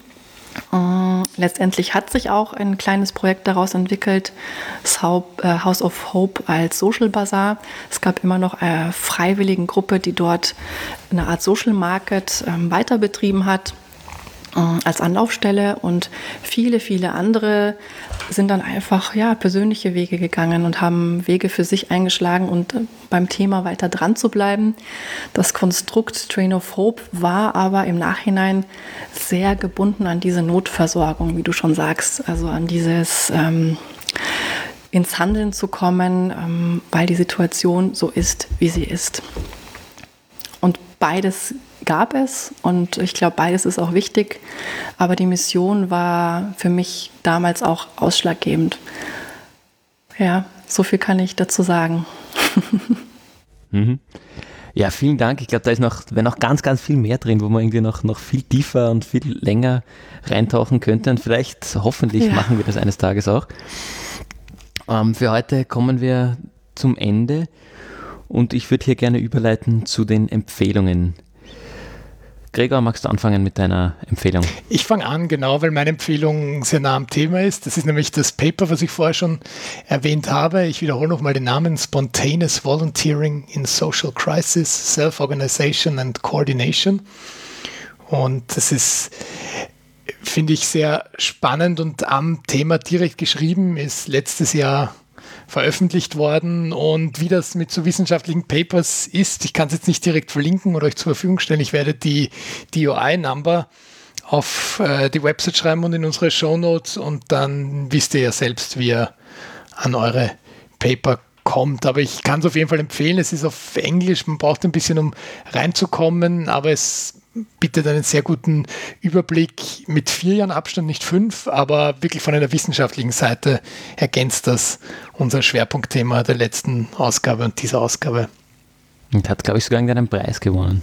Speaker 1: Uh, letztendlich hat sich auch ein kleines Projekt daraus entwickelt, äh, House of Hope als Social Bazaar. Es gab immer noch eine freiwillige Gruppe, die dort eine Art Social Market ähm, weiter betrieben hat. Äh, als Anlaufstelle und viele, viele andere sind dann einfach ja, persönliche Wege gegangen und haben Wege für sich eingeschlagen und äh, beim Thema weiter dran zu bleiben. Das Konstrukt Train of Hope war aber im Nachhinein sehr gebunden an diese Notversorgung, wie du schon sagst, also an dieses ähm, ins Handeln zu kommen, ähm, weil die Situation so ist, wie sie ist. Und beides gab es und ich glaube, beides ist auch wichtig. Aber die Mission war für mich damals auch ausschlaggebend. Ja, so viel kann ich dazu sagen.
Speaker 3: mhm. Ja, vielen Dank. Ich glaube, da ist noch, wäre noch ganz, ganz viel mehr drin, wo man irgendwie noch, noch viel tiefer und viel länger reintauchen könnte. Und vielleicht, hoffentlich, ja. machen wir das eines Tages auch. Ähm, für heute kommen wir zum Ende und ich würde hier gerne überleiten zu den Empfehlungen, Gregor, magst du anfangen mit deiner Empfehlung?
Speaker 2: Ich fange an, genau, weil meine Empfehlung sehr nah am Thema ist. Das ist nämlich das Paper, was ich vorher schon erwähnt habe. Ich wiederhole nochmal den Namen Spontaneous Volunteering in Social Crisis, Self-Organization and Coordination. Und das ist, finde ich, sehr spannend und am Thema direkt geschrieben, ist letztes Jahr veröffentlicht worden und wie das mit so wissenschaftlichen Papers ist, ich kann es jetzt nicht direkt verlinken oder euch zur Verfügung stellen. Ich werde die DOI-Number auf äh, die Website schreiben und in unsere Show Notes und dann wisst ihr ja selbst, wie ihr an eure Paper kommt. Aber ich kann es auf jeden Fall empfehlen. Es ist auf Englisch, man braucht ein bisschen, um reinzukommen, aber es bietet einen sehr guten Überblick mit vier Jahren Abstand, nicht fünf, aber wirklich von einer wissenschaftlichen Seite ergänzt das unser Schwerpunktthema der letzten Ausgabe und dieser Ausgabe.
Speaker 3: Und hat, glaube ich, sogar einen Preis gewonnen.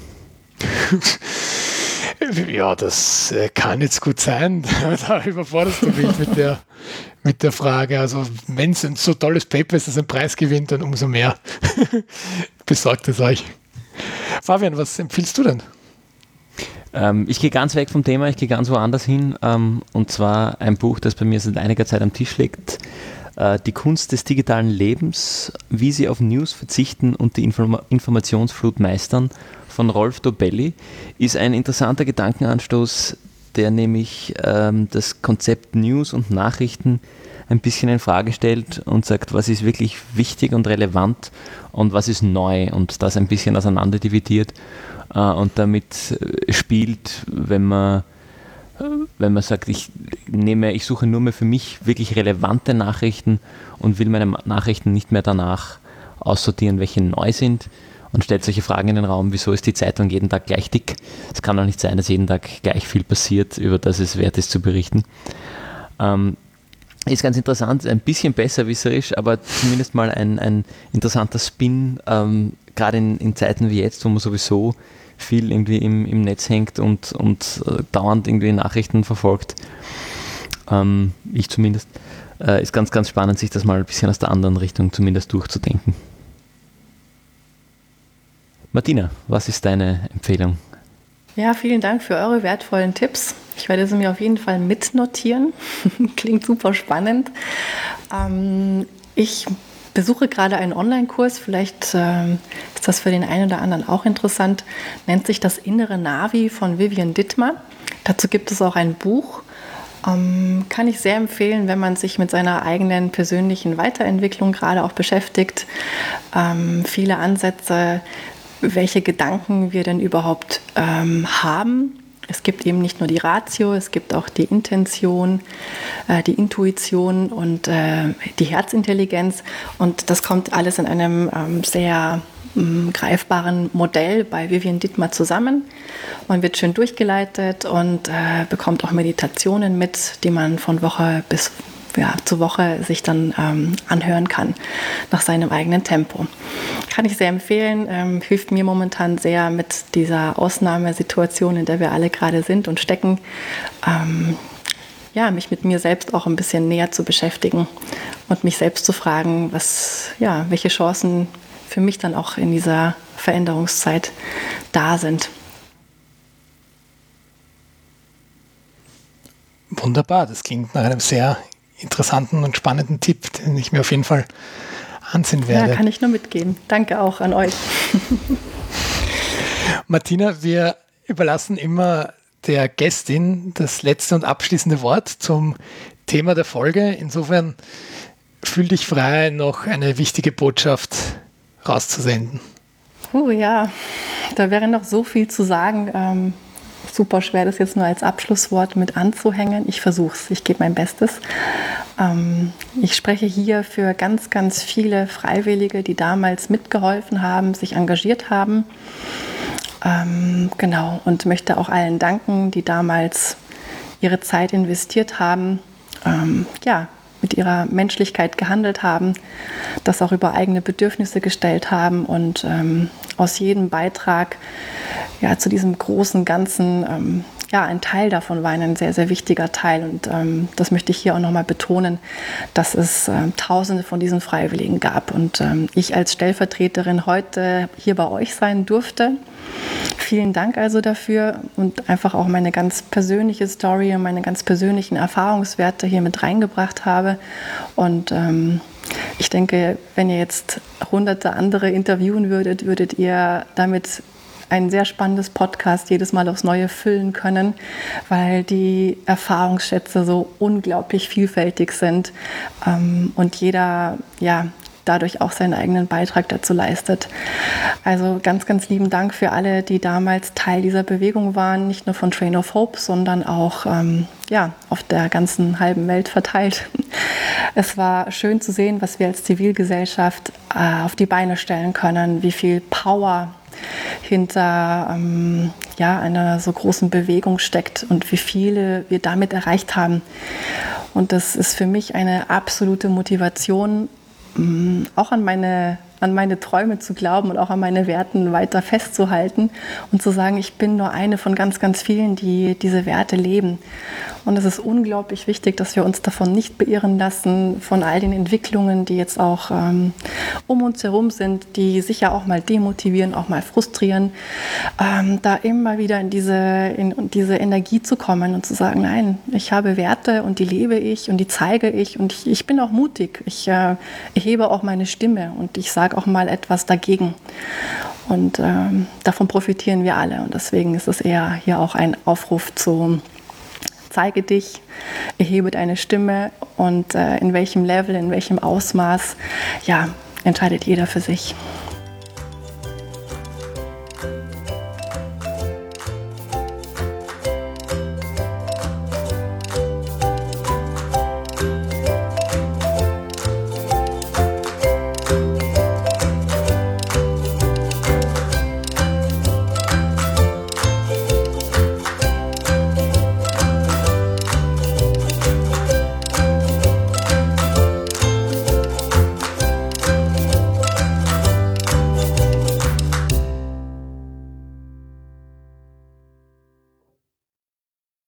Speaker 2: ja, das äh, kann jetzt gut sein. da überforderst du mich mit der, mit der Frage. Also, wenn es ein so tolles Paper ist, das einen Preis gewinnt, dann umso mehr. Besorgt es euch. Fabian, was empfiehlst du denn?
Speaker 3: Ähm, ich gehe ganz weg vom Thema, ich gehe ganz woanders hin. Ähm, und zwar ein Buch, das bei mir seit einiger Zeit am Tisch liegt. Äh, die Kunst des digitalen Lebens, wie sie auf News verzichten und die Inform Informationsflut meistern von Rolf Dobelli, ist ein interessanter Gedankenanstoß, der nämlich ähm, das Konzept News und Nachrichten ein bisschen in Frage stellt und sagt, was ist wirklich wichtig und relevant und was ist neu und das ein bisschen auseinander dividiert äh, und damit äh, spielt, wenn man wenn man sagt, ich nehme, ich suche nur mehr für mich wirklich relevante Nachrichten und will meine Nachrichten nicht mehr danach aussortieren, welche neu sind und stellt solche Fragen in den Raum, wieso ist die Zeitung jeden Tag gleich dick? Es kann doch nicht sein, dass jeden Tag gleich viel passiert, über das es wert ist zu berichten. Ähm, ist ganz interessant, ein bisschen besserwisserisch, aber zumindest mal ein, ein interessanter Spin, ähm, gerade in, in Zeiten wie jetzt, wo man sowieso viel irgendwie im, im Netz hängt und, und äh, dauernd irgendwie Nachrichten verfolgt. Ähm, ich zumindest. Äh, ist ganz, ganz spannend, sich das mal ein bisschen aus der anderen Richtung zumindest durchzudenken. Martina, was ist deine Empfehlung?
Speaker 1: Ja, vielen Dank für eure wertvollen Tipps. Ich werde sie mir auf jeden Fall mitnotieren. Klingt super spannend. Ähm, ich besuche gerade einen Online-Kurs, vielleicht äh, ist das für den einen oder anderen auch interessant, nennt sich das innere Navi von Vivian Dittmer. Dazu gibt es auch ein Buch. Ähm, kann ich sehr empfehlen, wenn man sich mit seiner eigenen persönlichen Weiterentwicklung gerade auch beschäftigt. Ähm, viele Ansätze, welche Gedanken wir denn überhaupt ähm, haben es gibt eben nicht nur die Ratio, es gibt auch die Intention, äh, die Intuition und äh, die Herzintelligenz. Und das kommt alles in einem ähm, sehr mm, greifbaren Modell bei Vivian Dittmar zusammen. Man wird schön durchgeleitet und äh, bekommt auch Meditationen mit, die man von Woche bis ja, zur Woche sich dann ähm, anhören kann, nach seinem eigenen Tempo. Kann ich sehr empfehlen, ähm, hilft mir momentan sehr mit dieser Ausnahmesituation, in der wir alle gerade sind und stecken, ähm, ja, mich mit mir selbst auch ein bisschen näher zu beschäftigen und mich selbst zu fragen, was, ja, welche Chancen für mich dann auch in dieser Veränderungszeit da sind.
Speaker 2: Wunderbar, das klingt nach einem sehr interessanten und spannenden Tipp, den ich mir auf jeden Fall ansehen werde.
Speaker 1: Ja, kann ich nur mitgeben. Danke auch an euch.
Speaker 2: Martina, wir überlassen immer der Gästin das letzte und abschließende Wort zum Thema der Folge. Insofern fühl dich frei, noch eine wichtige Botschaft rauszusenden.
Speaker 1: Oh ja, da wäre noch so viel zu sagen. Ähm, super schwer, das jetzt nur als Abschlusswort mit anzuhängen. Ich versuche es, ich gebe mein Bestes. Ähm, ich spreche hier für ganz, ganz viele Freiwillige, die damals mitgeholfen haben, sich engagiert haben. Ähm, genau, und möchte auch allen danken, die damals ihre Zeit investiert haben. Ähm, ja, mit ihrer Menschlichkeit gehandelt haben, das auch über eigene Bedürfnisse gestellt haben und ähm, aus jedem Beitrag ja, zu diesem großen Ganzen, ähm, ja, ein Teil davon war ein sehr, sehr wichtiger Teil. Und ähm, das möchte ich hier auch nochmal betonen, dass es ähm, Tausende von diesen Freiwilligen gab. Und ähm, ich als Stellvertreterin heute hier bei euch sein durfte. Vielen Dank also dafür und einfach auch meine ganz persönliche Story und meine ganz persönlichen Erfahrungswerte hier mit reingebracht habe. Und ähm, ich denke, wenn ihr jetzt hunderte andere interviewen würdet, würdet ihr damit ein sehr spannendes Podcast jedes Mal aufs Neue füllen können, weil die Erfahrungsschätze so unglaublich vielfältig sind ähm, und jeder ja dadurch auch seinen eigenen Beitrag dazu leistet. Also ganz, ganz lieben Dank für alle, die damals Teil dieser Bewegung waren, nicht nur von Train of Hope, sondern auch ähm, ja, auf der ganzen halben Welt verteilt. Es war schön zu sehen, was wir als Zivilgesellschaft äh, auf die Beine stellen können, wie viel Power hinter ähm, ja, einer so großen Bewegung steckt und wie viele wir damit erreicht haben. Und das ist für mich eine absolute Motivation, auch an meine an meine Träume zu glauben und auch an meine Werten weiter festzuhalten und zu sagen, ich bin nur eine von ganz, ganz vielen, die diese Werte leben. Und es ist unglaublich wichtig, dass wir uns davon nicht beirren lassen, von all den Entwicklungen, die jetzt auch ähm, um uns herum sind, die sicher auch mal demotivieren, auch mal frustrieren, ähm, da immer wieder in diese, in diese Energie zu kommen und zu sagen, nein, ich habe Werte und die lebe ich und die zeige ich und ich, ich bin auch mutig. Ich äh, erhebe auch meine Stimme und ich sage auch mal etwas dagegen. Und ähm, davon profitieren wir alle. Und deswegen ist es eher hier auch ein Aufruf zu zeige dich, erhebe deine Stimme und äh, in welchem Level, in welchem Ausmaß, ja, entscheidet jeder für sich.